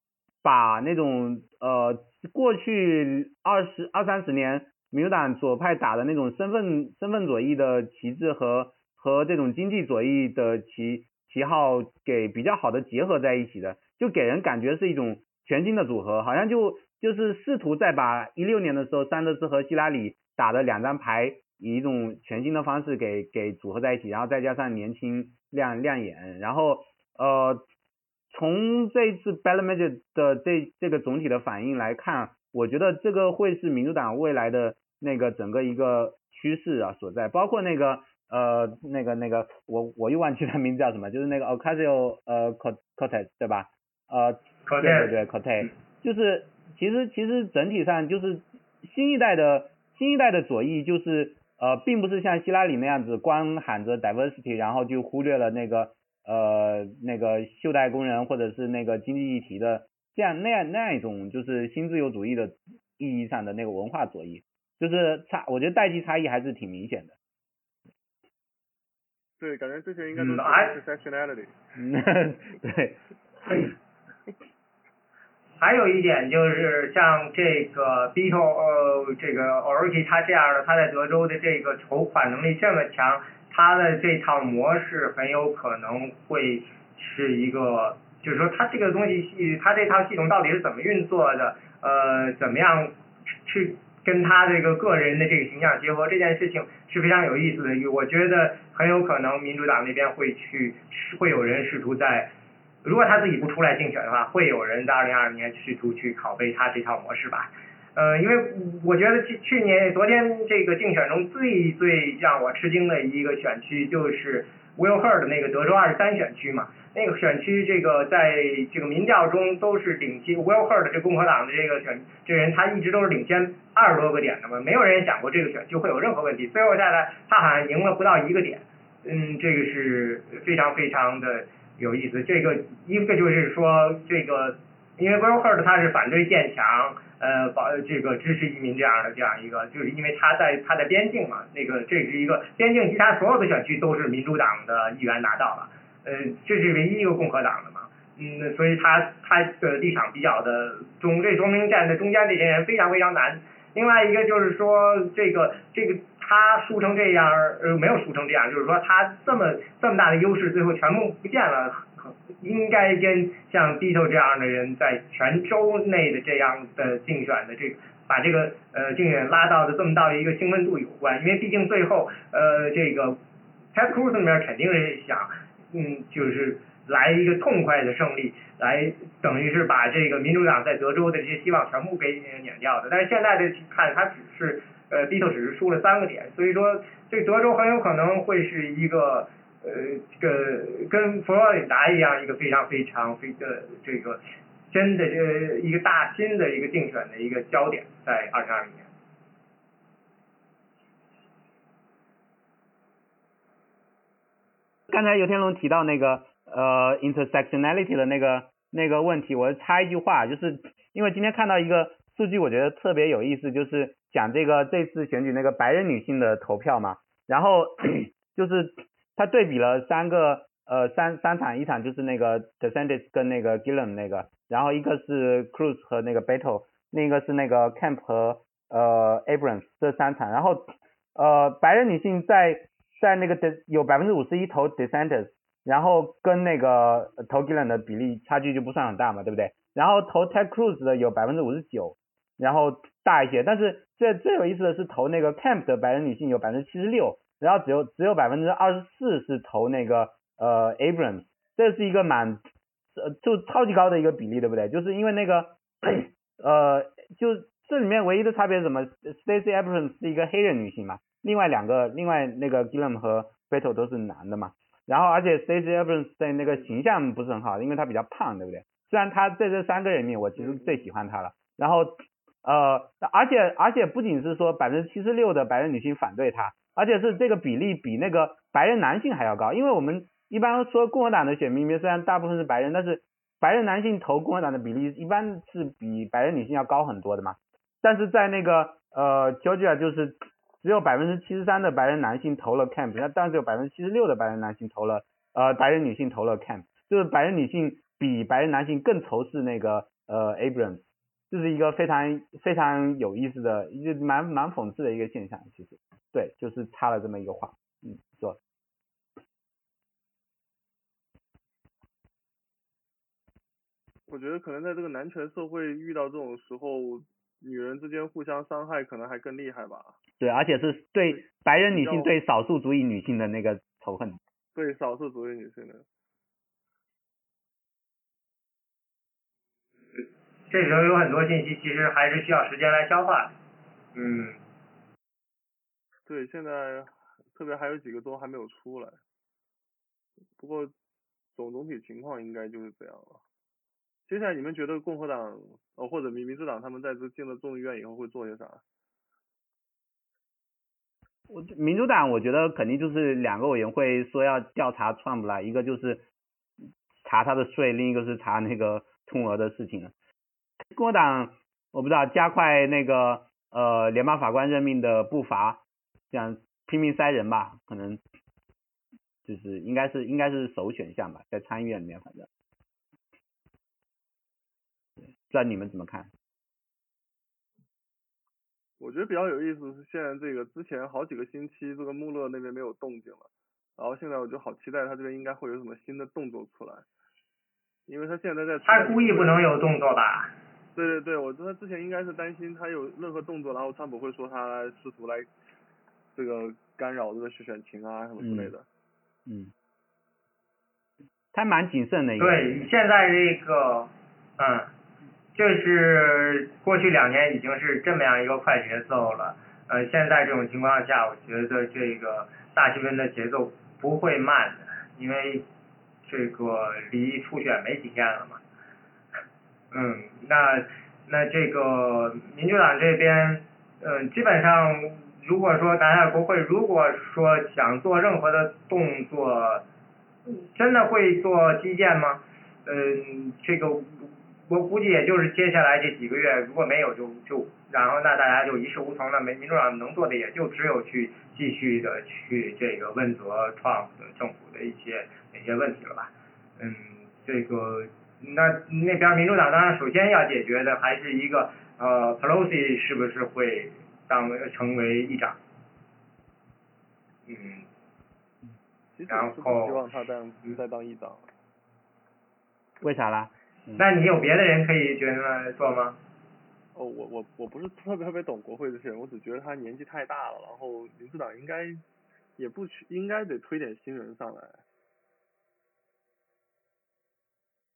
S3: 把那种呃过去二十二三十年民主党左派打的那种身份身份左翼的旗帜和和这种经济左翼的旗旗号给比较好的结合在一起的。就给人感觉是一种全新的组合，好像就就是试图再把一六年的时候桑德斯和希拉里打的两张牌以一种全新的方式给给组合在一起，然后再加上年轻亮亮眼，然后呃从这一次 Ballmer 的这这个总体的反应来看，我觉得这个会是民主党未来的那个整个一个趋势啊所在，包括那个呃那个那个我我又忘记他名字叫什么，就是那个 Ocasio 呃 Cortez 对吧？呃，对对对 c o t e 就是其实其实整体上就是新一代的新一代的左翼就是呃，并不是像希拉里那样子光喊着 diversity，然后就忽略了那个呃那个袖带工人或者是那个经济议题的这样那样那样一种就是新自由主义的意义上的那个文化左翼，就是差我觉得代际差异还是挺明显的。
S1: 对，感觉这些应该都是 intersectionality。
S3: 嗯，对。
S2: 还有一点就是像这个 Beto 呃这个 o r i g i 他这样的，他在德州的这个筹款能力这么强，他的这套模式很有可能会是一个，就是说他这个东西系，他这套系统到底是怎么运作的，呃，怎么样去跟他这个个人的这个形象结合，这件事情是非常有意思的。我觉得很有可能民主党那边会去，会有人试图在。如果他自己不出来竞选的话，会有人在二零二二年试图去拷贝他这套模式吧？呃，因为我觉得去去年昨天这个竞选中最最让我吃惊的一个选区就是 Will Hurd 的那个德州二十三选区嘛，那个选区这个在这个民调中都是领先 Will Hurd 这共和党的这个选这人他一直都是领先二十多个点的嘛，没有人想过这个选区会有任何问题，最后下来他好像赢了不到一个点，嗯，这个是非常非常的。有意思，这个一个就是说，这个因为 Will Hurd 他是反对建墙，呃，保这个支持移民这样的这样一个，就是因为他在他在边境嘛，那个这是一个边境，其他所有的选区都是民主党的议员拿到了，呃，这是唯一一个共和党的嘛，嗯，所以他他的立场比较的中，这说明站在中间这些人非常非常难。另外一个就是说，这个这个他输成这样，呃，没有输成这样，就是说他这么这么大的优势，最后全部不见了，应该跟像 Dito 这样的人在全州内的这样的竞选的这个，把这个呃竞选拉到的这么大的一个兴奋度有关，因为毕竟最后呃这个 Ted Cruz 那边肯定是想，嗯，就是来一个痛快的胜利。来等于是把这个民主党在德州的这些希望全部给碾掉的，但是现在的看他只是呃低头只是输了三个点，所以说这德州很有可能会是一个呃这个跟佛罗里达一样一个非常非常非的这个真的这一个大新的一个竞选的一个焦点在二零二零年。
S3: 刚才尤天龙提到那个。呃，intersectionality 的那个那个问题，我插一句话，就是因为今天看到一个数据，我觉得特别有意思，就是讲这个这次选举那个白人女性的投票嘛，然后 就是他对比了三个呃三三场，一场就是那个 DeSantis 跟那个 Gillum 那个，然后一个是 Cruz 和那个 Beto，另一个是那个 Camp 和呃 Abrams 这三场，然后呃白人女性在在那个的有百分之五十一投 DeSantis。然后跟那个投 Gillen 的比例差距就不算很大嘛，对不对？然后投 Ted Cruz 的有百分之五十九，然后大一些。但是最最有意思的是投那个 Camp 的白人女性有百分之七十六，然后只有只有百分之二十四是投那个呃 Abrams，这是一个蛮呃就超级高的一个比例，对不对？就是因为那个 呃就这里面唯一的差别是什么？Stacey Abrams 是一个黑人女性嘛，另外两个另外那个 Gillen 和 Beto 都是男的嘛。然后，而且 Stacey Abrams 的那个形象不是很好，因为他比较胖，对不对？虽然他在这三个人里面，我其实最喜欢他了。然后，呃，而且而且不仅是说百分之七十六的白人女性反对他，而且是这个比例比那个白人男性还要高。因为我们一般说共和党的选民里面，虽然大部分是白人，但是白人男性投共和党的比例一般是比白人女性要高很多的嘛。但是在那个呃 Georgia 就是。只有百分之七十三的白人男性投了 Camp，那当然只有百分之七十六的白人男性投了呃白人女性投了 Camp，就是白人女性比白人男性更仇视那个呃 Abrams，这是一个非常非常有意思的，就蛮蛮讽刺的一个现象，其实对，就是插了这么一个话，嗯，说。
S1: 我觉得可能在这个男权社会遇到这种时候。女人之间互相伤害可能还更厉害吧？
S3: 对，而且是对白人女性对少数族裔女性的那个仇恨。
S1: 对少数族裔女性的。
S2: 这时候有很多信息，其实还是需要时间来消化。嗯。
S1: 对，现在特别还有几个州还没有出来。不过总总体情况应该就是这样了。接下来你们觉得共和党呃或者民民主党他们在这进了众议院以后会做些啥？
S3: 我民主党我觉得肯定就是两个委员会说要调查 Trump 了，一个就是查他的税，另一个是查那个通俄的事情了。共和党我不知道加快那个呃联邦法官任命的步伐，这样拼命塞人吧，可能就是应该是应该是首选项吧，在参议院里面反正。那你们怎么看？
S1: 我觉得比较有意思是现在这个之前好几个星期这个穆勒那边没有动静了，然后现在我就好期待他这边应该会有什么新的动作出来，因为他现在在
S2: 他故意不能有动作吧？
S1: 对对对，我觉得之前应该是担心他有任何动作，然后川普会说他试图来这个干扰这个选情啊什么之类的。
S3: 嗯。他蛮谨慎的。
S2: 对，现在这个，嗯。就是过去两年已经是这么样一个快节奏了，呃，现在这种情况下，我觉得这个大新闻的节奏不会慢的，因为这个离初选没几天了嘛。嗯，那那这个民主党这边，嗯，基本上如果说拿下国会，如果说想做任何的动作，真的会做基建吗？嗯，这个。我估计也就是接下来这几个月，如果没有就就，然后那大家就一事无成了。民民主党能做的也就只有去继续的去这个问责 Trump 的政府的一些哪些问题了吧。嗯，这个那那边民主党当然首先要解决的还是一个呃 Pelosi 是不是会当成为议长？嗯。然后。
S1: 希望他当再当议长。
S3: 为啥啦？
S2: 那你有别的人可以决定做吗？
S1: 哦，我我我不是特别特别懂国会这些人，我只觉得他年纪太大了，然后民主党应该也不去，应该得推点新人上来，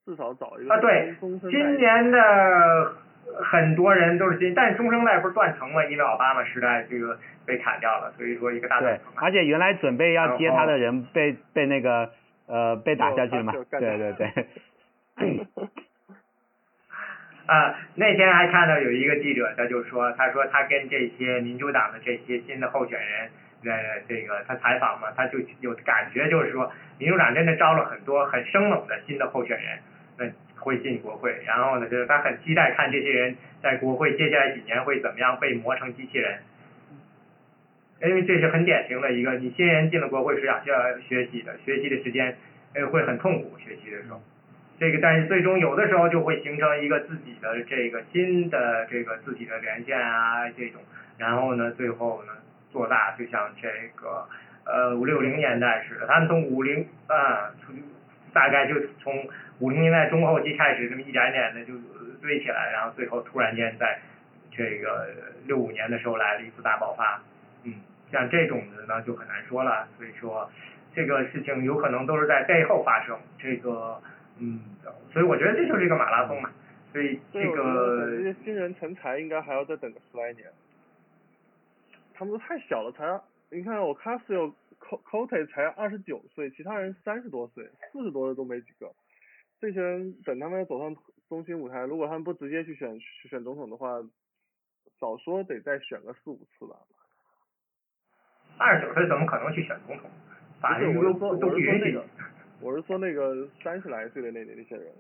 S1: 至少找一个。
S2: 啊对，今年的很多人都是新，但是中生代不是断层嘛，因为奥巴马时代这个被砍掉了，所以说一个大
S3: 对，而且原来准备要接他的人被被那个呃被打下去了嘛，对对对。
S2: 啊，那天还看到有一个记者，他就说，他说他跟这些民主党的这些新的候选人，呃，这个他采访嘛，他就有感觉就是说，民主党真的招了很多很生猛的新的候选人，那会进国会，然后呢，就是他很期待看这些人在国会接下来几年会怎么样被磨成机器人，因为这是很典型的一个，你新人进了国会是要需要学习的，学习的时间呃会很痛苦，学习的时候。这个，但是最终有的时候就会形成一个自己的这个新的这个自己的连线啊，这种，然后呢，最后呢做大，就像这个呃五六零年代似的，他们从五零啊，大概就从五零年代中后期开始，这么一点点的就堆起来，然后最后突然间在这个六五年的时候来了一次大爆发，嗯，像这种的呢就很难说了，所以说这个事情有可能都是在背后发生，这个。嗯，所以我觉得这就是一个马拉松嘛，所以这个
S1: 这些新人成才应该还要再等个十来年，他们都太小了，才你看我 c a s i o Cote 才二十九岁，其他人三十多岁，四十多的都没几个，这些人等他们走上中心舞台，如果他们不直接去选选总统的话，少说得再选个四五次吧。
S2: 二十九岁怎么可能去选总统？法律都都不允许。
S1: 我是说那个三十来岁的那那些人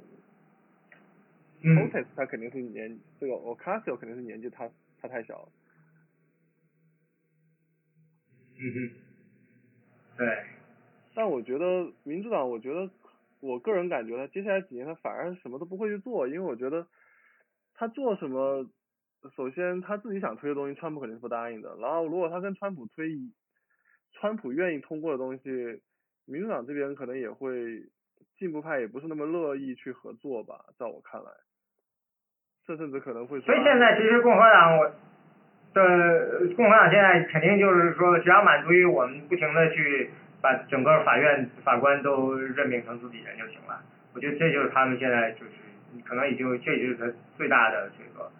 S2: ，Otis
S1: 他肯定是年这个 Ocasio 肯定是年纪他他太小了。
S2: 嗯哼，对。
S1: 但我觉得民主党，我觉得我个人感觉他接下来几年他反而什么都不会去做，因为我觉得他做什么，首先他自己想推的东西，川普肯定是不答应的。然后如果他跟川普推，川普愿意通过的东西。民主党这边可能也会进步派也不是那么乐意去合作吧，在我看来，这甚至可能会。
S2: 所以现在其实共和党我的共和党现在肯定就是说，只要满足于我们不停的去把整个法院法官都任命成自己人就行了。我觉得这就是他们现在就是可能已经这就是他最大的这个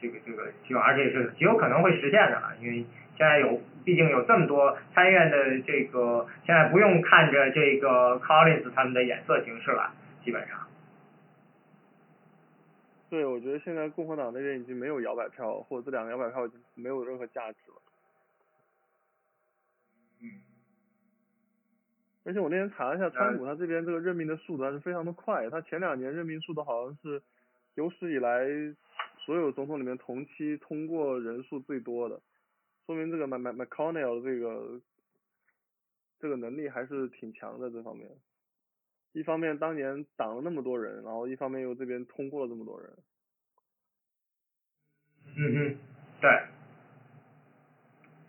S2: 这个这个希望，而且是极有可能会实现的了，因为现在有。毕竟有这么多参院的这个，现在不用看着这个 Collins 他们的眼色行事了，基本上。
S1: 对，我觉得现在共和党那边已经没有摇摆票，或者这两个摇摆票已经没有任何价值了。
S2: 嗯。
S1: 而且我那天查了一下，川普他这边这个任命的速度还是非常的快，他前两年任命速度好像是有史以来所有总统里面同期通过人数最多的。说明这个 Mac Mac McConnell 这个这个能力还是挺强的这方面，一方面当年挡了那么多人，然后一方面又这边通过了这么多人。
S2: 嗯嗯，对。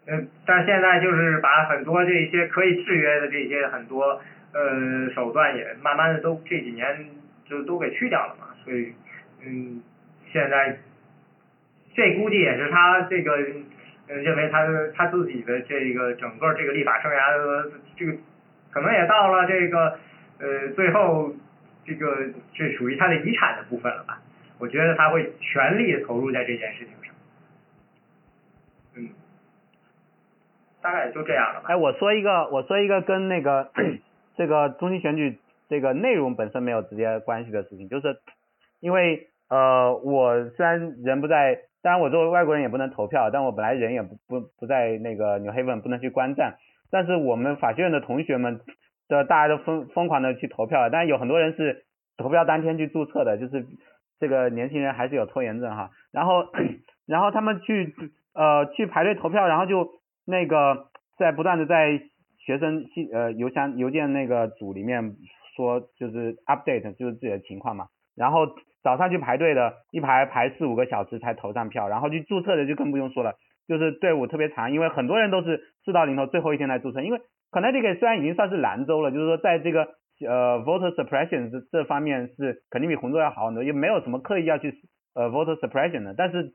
S2: 嗯，但现在就是把很多这些可以制约的这些很多呃手段也慢慢的都这几年就都给去掉了嘛，所以嗯，现在这估计也是他这个。认为他他自己的这个整个这个立法生涯的，这个可能也到了这个呃最后这个这属于他的遗产的部分了吧？我觉得他会全力投入在这件事情上。嗯，大概就这样了吧。
S3: 哎，我说一个，我说一个跟那个 这个中期选举这个内容本身没有直接关系的事情，就是因为呃我虽然人不在。当然，我作为外国人也不能投票，但我本来人也不不不在那个 New Haven，不能去观战。但是我们法学院的同学们的大家都疯疯狂的去投票了，但有很多人是投票当天去注册的，就是这个年轻人还是有拖延症哈。然后然后他们去呃去排队投票，然后就那个在不断的在学生信呃邮箱邮件那个组里面说就是 update 就是自己的情况嘛。然后早上去排队的，一排排四五个小时才投上票，然后去注册的就更不用说了，就是队伍特别长，因为很多人都是四到零头最后一天来注册，因为 Connecticut 虽然已经算是蓝州了，就是说在这个呃 voter suppression 这这方面是肯定比红州要好很多，也没有什么刻意要去呃 voter suppression 的，但是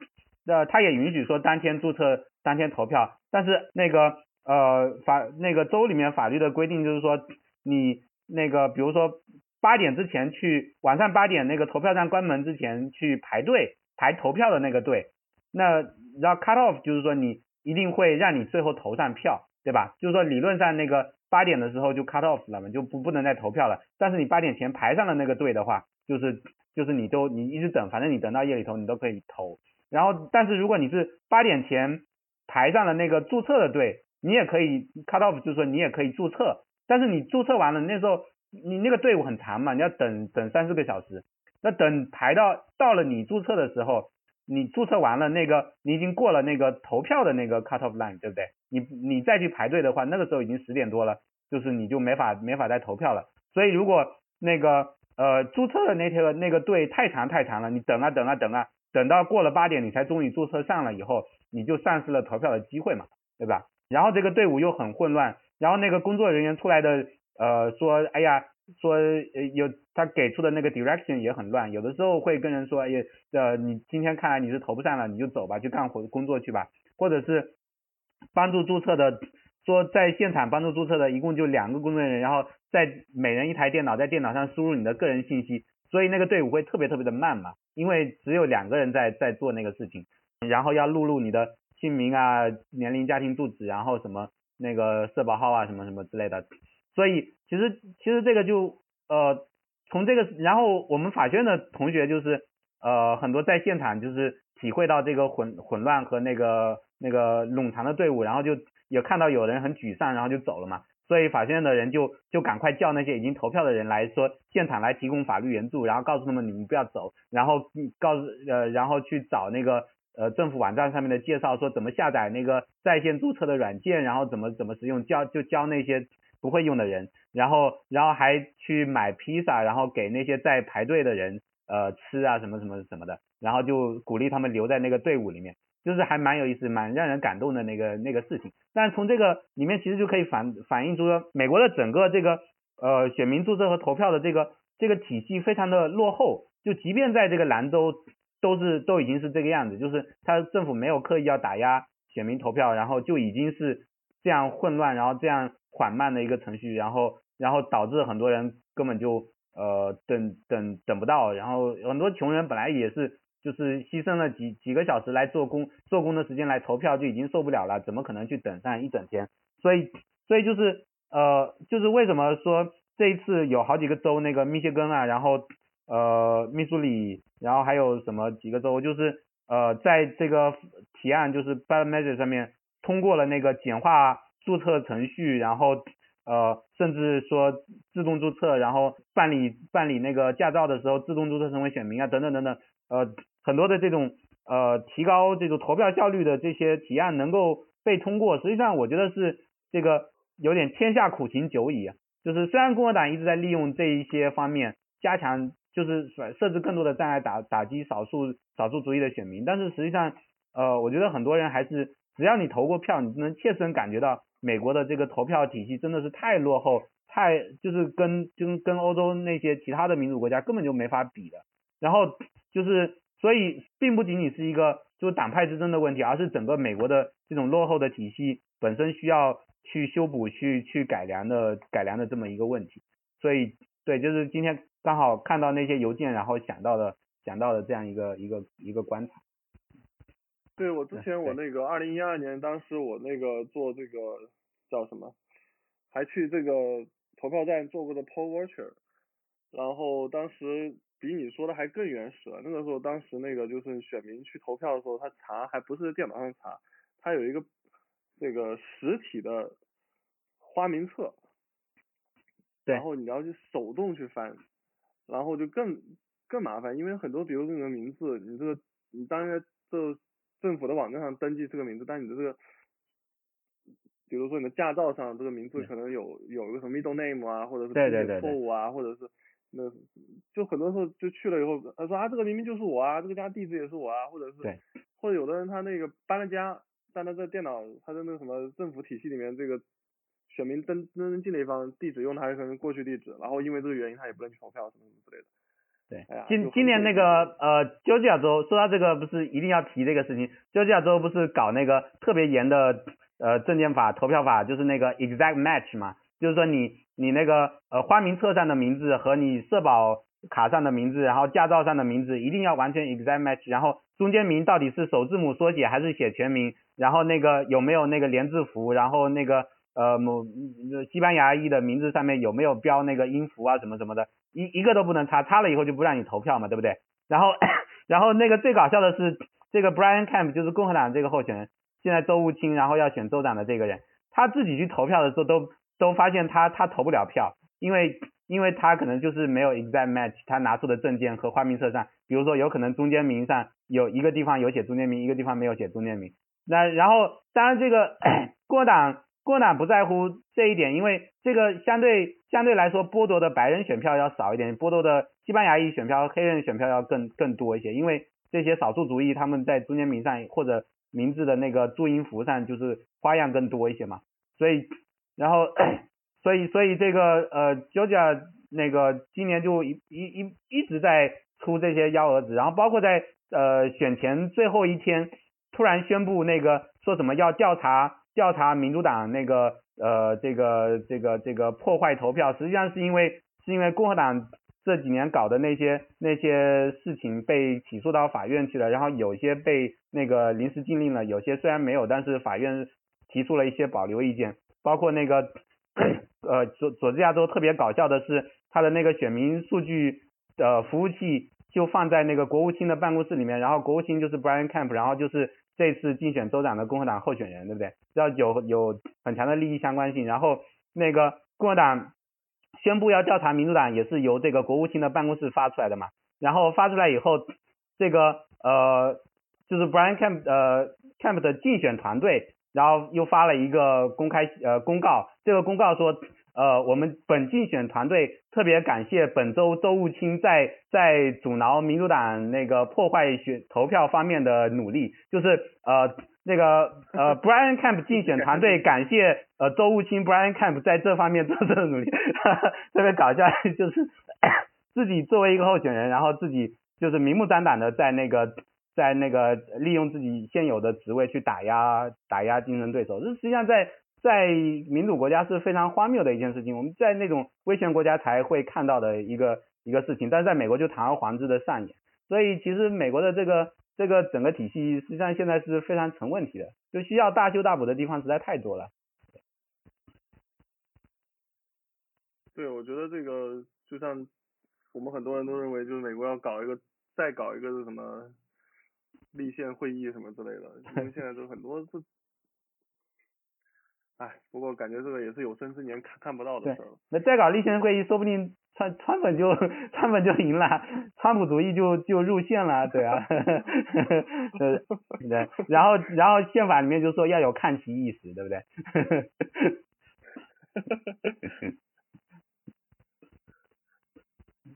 S3: 呃他也允许说当天注册当天投票，但是那个呃法那个州里面法律的规定就是说你那个比如说。八点之前去，晚上八点那个投票站关门之前去排队排投票的那个队，那然后 cut off 就是说你一定会让你最后投上票，对吧？就是说理论上那个八点的时候就 cut off 了嘛，就不不能再投票了。但是你八点前排上了那个队的话，就是就是你都你一直等，反正你等到夜里头你都可以投。然后但是如果你是八点前排上了那个注册的队，你也可以 cut off，就是说你也可以注册，但是你注册完了那时候。你那个队伍很长嘛，你要等等三四个小时，那等排到到了你注册的时候，你注册完了那个你已经过了那个投票的那个 cut off line，对不对？你你再去排队的话，那个时候已经十点多了，就是你就没法没法再投票了。所以如果那个呃注册的那条那个队太长太长了，你等啊等啊等啊，等到过了八点你才终于注册上了以后，你就丧失了投票的机会嘛，对吧？然后这个队伍又很混乱，然后那个工作人员出来的。呃，说，哎呀，说，有他给出的那个 direction 也很乱，有的时候会跟人说，哎，呃，你今天看来你是投不上了，你就走吧，去干活工作去吧，或者是帮助注册的，说在现场帮助注册的一共就两个工作人员，然后在每人一台电脑，在电脑上输入你的个人信息，所以那个队伍会特别特别的慢嘛，因为只有两个人在在做那个事情，然后要录入你的姓名啊、年龄、家庭住址，然后什么那个社保号啊什么什么之类的。所以其实其实这个就呃从这个然后我们法学院的同学就是呃很多在现场就是体会到这个混混乱和那个那个冗长的队伍，然后就也看到有人很沮丧，然后就走了嘛。所以法学院的人就就赶快叫那些已经投票的人来说现场来提供法律援助，然后告诉他们你们不要走，然后告诉呃然后去找那个呃政府网站上面的介绍说怎么下载那个在线注册的软件，然后怎么怎么使用教就教那些。不会用的人，然后然后还去买披萨，然后给那些在排队的人呃吃啊什么什么什么的，然后就鼓励他们留在那个队伍里面，就是还蛮有意思，蛮让人感动的那个那个事情。但从这个里面其实就可以反反映出美国的整个这个呃选民注册和投票的这个这个体系非常的落后，就即便在这个兰州都是都已经是这个样子，就是他政府没有刻意要打压选民投票，然后就已经是这样混乱，然后这样。缓慢的一个程序，然后然后导致很多人根本就呃等等等不到，然后很多穷人本来也是就是牺牲了几几个小时来做工做工的时间来投票就已经受不了了，怎么可能去等上一整天？所以所以就是呃就是为什么说这一次有好几个州那个密歇根啊，然后呃密苏里，然后还有什么几个州就是呃在这个提案就是 ballot measure 上面通过了那个简化。注册程序，然后呃，甚至说自动注册，然后办理办理那个驾照的时候自动注册成为选民啊，等等等等，呃，很多的这种呃提高这个投票效率的这些提案能够被通过，实际上我觉得是这个有点天下苦行久矣啊。就是虽然共和党一直在利用这一些方面加强，就是设置更多的障碍打打击少数少数族裔的选民，但是实际上呃，我觉得很多人还是只要你投过票，你就能切身感觉到。美国的这个投票体系真的是太落后，太就是跟跟跟欧洲那些其他的民主国家根本就没法比的。然后就是所以并不仅仅是一个就是党派之争的问题，而是整个美国的这种落后的体系本身需要去修补、去去改良的改良的这么一个问题。所以对，就是今天刚好看到那些邮件，然后想到的想到的这样一个一个一个观察。
S1: 对，我之前我那个二零一二年，当时我那个做这个叫什么，还去这个投票站做过的 poll watcher，然后当时比你说的还更原始了。那个时候，当时那个就是选民去投票的时候，他查还不是电脑上查，他有一个这个实体的花名册，然后你要去手动去翻，然后就更更麻烦，因为很多比如说你的名字，你这个你当然这。政府的网站上登记这个名字，但你的这个，比如说你的驾照上这个名字可能有有一个什么 middle name 啊，或者是对错误啊，或者是那就很多时候就去了以后，他说啊这个明明就是我啊，这个家地址也是我啊，或者是，或者有的人他那个搬了家，但他在电脑他在那个什么政府体系里面这个选民登登记的地方地址用他一个过去地址，然后因为这个原因他也不能去投票什么什么之类的。
S3: 对今今年那个呃，乔治亚州说到这个，不是一定要提这个事情。乔治亚州不是搞那个特别严的呃证件法、投票法，就是那个 exact match 嘛，就是说你你那个呃花名册上的名字和你社保卡上的名字，然后驾照上的名字一定要完全 exact match，然后中间名到底是首字母缩写还是写全名，然后那个有没有那个连字符，然后那个呃某西班牙裔的名字上面有没有标那个音符啊什么什么的，一一个都不能擦，擦了以后就不让你投票嘛，对不对？然后 然后那个最搞笑的是这个 Brian Kemp 就是共和党这个候选人，现在州务卿，然后要选州长的这个人，他自己去投票的时候都都发现他他投不了票，因为因为他可能就是没有 exact match，他拿出的证件和花名册上，比如说有可能中间名上有一个地方有写中间名，一个地方没有写中间名。那然后当然这个 共和党共和党不在乎这一点，因为这个相对相对来说剥夺的白人选票要少一点，剥夺的西班牙裔选票、黑人选票要更更多一些，因为这些少数族裔他们在中间名上或者名字的那个注音符上就是花样更多一些嘛，所以然后所以所以这个呃 Georgia 那个今年就一一一一直在出这些幺蛾子，然后包括在呃选前最后一天突然宣布那个说什么要调查调查民主党那个呃这个这个这个破坏投票，实际上是因为是因为共和党这几年搞的那些那些事情被起诉到法院去了，然后有些被那个临时禁令了，有些虽然没有，但是法院提出了一些保留意见，包括那个 呃佐佐治亚州特别搞笑的是，他的那个选民数据呃服务器就放在那个国务卿的办公室里面，然后国务卿就是 Brian Kemp，然后就是这次竞选州长的共和党候选人，对不对？要有有很强的利益相关性，然后那个共和党宣布要调查民主党，也是由这个国务卿的办公室发出来的嘛，然后发出来以后，这个呃就是 Brian Kemp 呃 Kemp 的竞选团队，然后又发了一个公开呃公告，这个公告说呃我们本竞选团队特别感谢本周周务卿在在阻挠民主党那个破坏选投票方面的努力，就是呃那个呃 Brian Camp 竞选团队感谢呃周务卿 Brian Camp 在这方面做出的努力，特别搞笑，就是 自己作为一个候选人，然后自己就是明目张胆的在那个在那个利用自己现有的职位去打压打压竞争对手，这实际上在在民主国家是非常荒谬的一件事情，我们在那种威权国家才会看到的一个一个事情，但是在美国就堂而皇之的上演，所以其实美国的这个这个整个体系实际上现在是非常成问题的，就需要大修大补的地方实在太多了。
S1: 对，我觉得这个就像我们很多人都认为，就是美国要搞一个再搞一个是什么立宪会议什么之类的，因为现在都很多是，哎，不过感觉这个也是有生之年看看不到的事儿了。
S3: 那再搞例行会议，说不定川川本就川本就赢了，川普主义就就入宪了，对啊，对对，然后然后宪法里面就说要有看齐意识，对不对？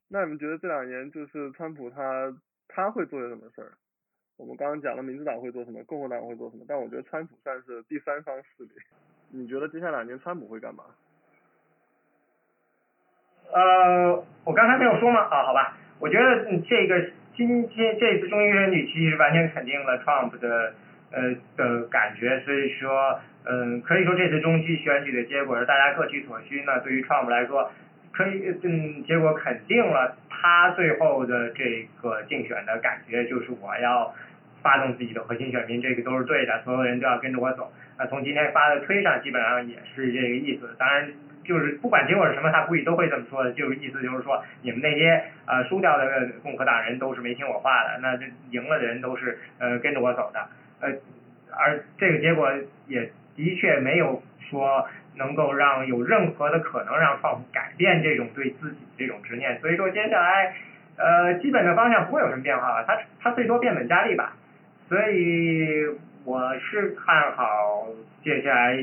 S1: 那你们觉得这两年就是川普他他会做些什么事儿？我们刚刚讲了民主党会做什么，共和党会做什么，但我觉得川普算是第三方势力。你觉得接下来年川普会干嘛？
S2: 呃，我刚才没有说吗？啊，好吧，我觉得这个今天这次中期选举其实完全肯定了 Trump 的呃的感觉，所以说嗯可以说这次中期选举的结果是大家各取所需呢。对于 Trump 来说，可以嗯结果肯定了他最后的这个竞选的感觉，就是我要发动自己的核心选民，这个都是对的，所有人都要跟着我走。啊，从今天发的推上基本上也是这个意思。当然，就是不管结果是什么，他估计都会这么说的，就是意思就是说，你们那些呃输掉的共和党人都是没听我话的，那这赢了的人都是呃跟着我走的。呃，而这个结果也的确没有说能够让有任何的可能让创改变这种对自己这种执念。所以说接下来呃基本的方向不会有什么变化了，他他最多变本加厉吧。所以我是看好接下来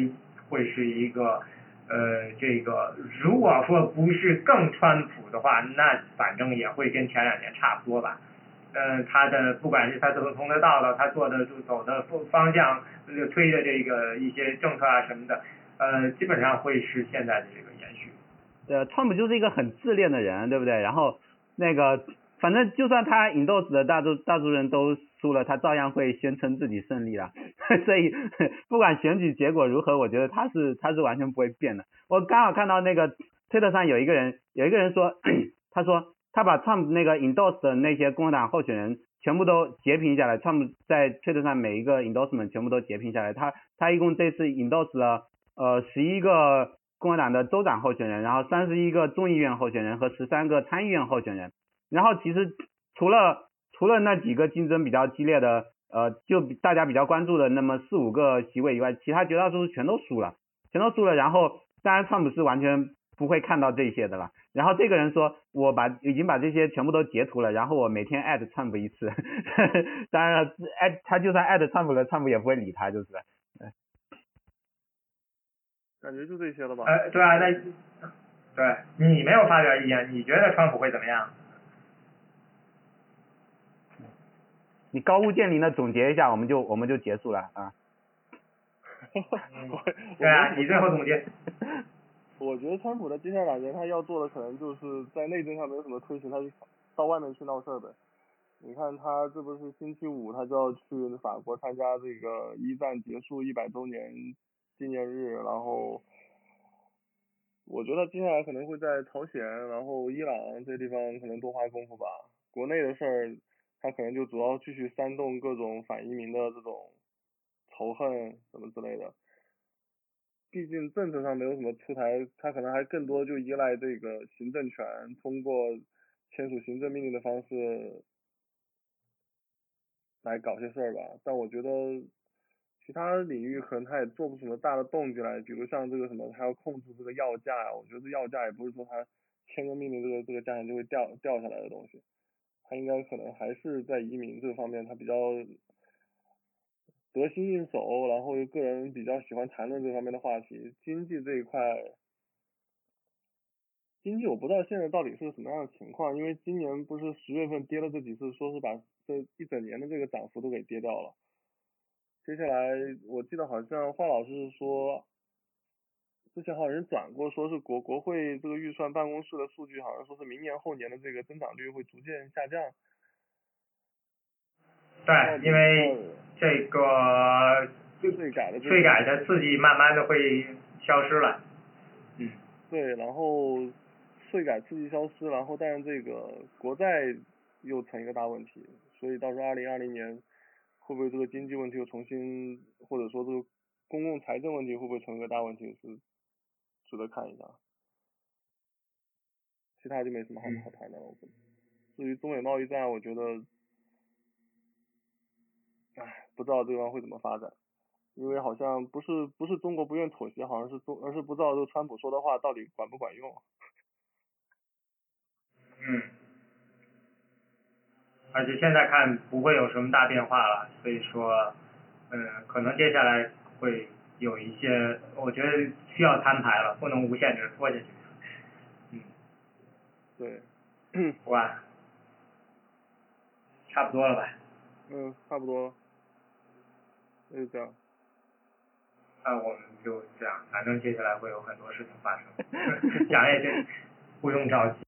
S2: 会是一个呃，这个如果说不是更川普的话，那反正也会跟前两年差不多吧。嗯，他的不管是他怎么从的道道，他做的就走的方方向，就推的这个一些政策啊什么的，呃，基本上会是现在的这个延续。
S3: 对，川普就是一个很自恋的人，对不对？然后那个，反正就算他引逗死的大多大多数人都输了，他照样会宣称自己胜利了。所以不管选举结果如何，我觉得他是他是完全不会变的。我刚好看到那个推特上有一个人有一个人说，他说。他把 Trump 那个 endorse 的那些共和党候选人全部都截屏下来，Trump 在 Twitter 上每一个 endorsement 全部都截屏下来。他他一共这次 endorse 了呃十一个共和党的州长候选人，然后三十一个众议院候选人和十三个参议院候选人。然后其实除了除了那几个竞争比较激烈的呃就大家比较关注的那么四五个席位以外，其他绝大多数全都输了，全都输了。然后当然 Trump 是完全不会看到这些的了。然后这个人说，我把已经把这些全部都截图了，然后我每天艾特川普一次，当然了，艾他就算艾特川普了，川普也不会理他，就是，
S1: 感觉就这些了吧？
S2: 呃，对啊，那，对你没有发表意见，你觉得川普会怎么样？
S3: 你高屋建瓴的总结一下，我们就我们就结束了啊。
S2: 对啊，你最后总结。
S1: 我觉得川普的接下来两年他要做的可能就是在内政上没有什么推行，他就到外面去闹事儿呗。你看他这不是星期五他就要去法国参加这个一战结束一百周年纪念日，然后我觉得接下来可能会在朝鲜，然后伊朗这些地方可能多花功夫吧。国内的事儿他可能就主要继续煽动各种反移民的这种仇恨什么之类的。毕竟政策上没有什么出台，他可能还更多就依赖这个行政权，通过签署行政命令的方式来搞些事儿吧。但我觉得其他领域可能他也做不出什么大的动静来，比如像这个什么，他要控制这个药价呀，我觉得药价也不是说他签个命令，这个这个价钱就会掉掉下来的东西。他应该可能还是在移民这方面，他比较。得心应手，然后个人比较喜欢谈论这方面的话题。经济这一块，经济我不知道现在到底是个什么样的情况，因为今年不是十月份跌了这几次，说是把这一整年的这个涨幅都给跌掉了。接下来我记得好像华老师说，之前好像人转过，说是国国会这个预算办公室的数据，好像说是明年后年的这个增长率会逐渐下降。
S2: 对，因为这个
S1: 税改的
S2: 税改的刺激慢慢的会消失了。嗯。
S1: 对，然后税改刺激消失，然后但是这个国债又成一个大问题，所以到时候二零二零年会不会这个经济问题又重新，或者说这个公共财政问题会不会成一个大问题是值得看一下。其他就没什么好好谈的了。至于中美贸易战，我觉得。唉，不知道对方会怎么发展，因为好像不是不是中国不愿妥协，好像是中而是不知道这个川普说的话到底管不管用。
S2: 嗯，而且现在看不会有什么大变化了，所以说，嗯，可能接下来会有一些，我觉得需要摊牌了，不能无限制拖下去。嗯，
S1: 对，
S2: 哇，差不多了吧？
S1: 嗯，差不多了，那。就这样，
S2: 那我们就这样，反正接下来会有很多事情发生，讲也就不用着急。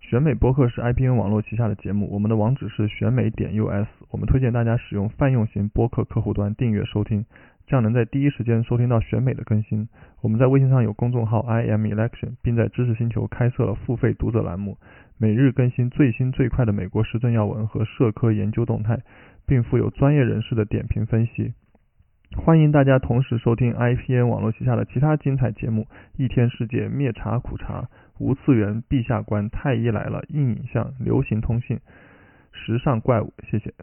S4: 选美播客是 IPN 网络旗下的节目，我们的网址是选美点 US，我们推荐大家使用泛用型播客客户端订阅收听，这样能在第一时间收听到选美的更新。我们在微信上有公众号 IM Election，并在知识星球开设了付费读者栏目，每日更新最新最快的美国时政要闻和社科研究动态。并附有专业人士的点评分析。欢迎大家同时收听 IPN 网络旗下的其他精彩节目：一天世界、灭茶苦茶、无次元、陛下观、太医来了、硬影像、流行通信、时尚怪物。谢谢。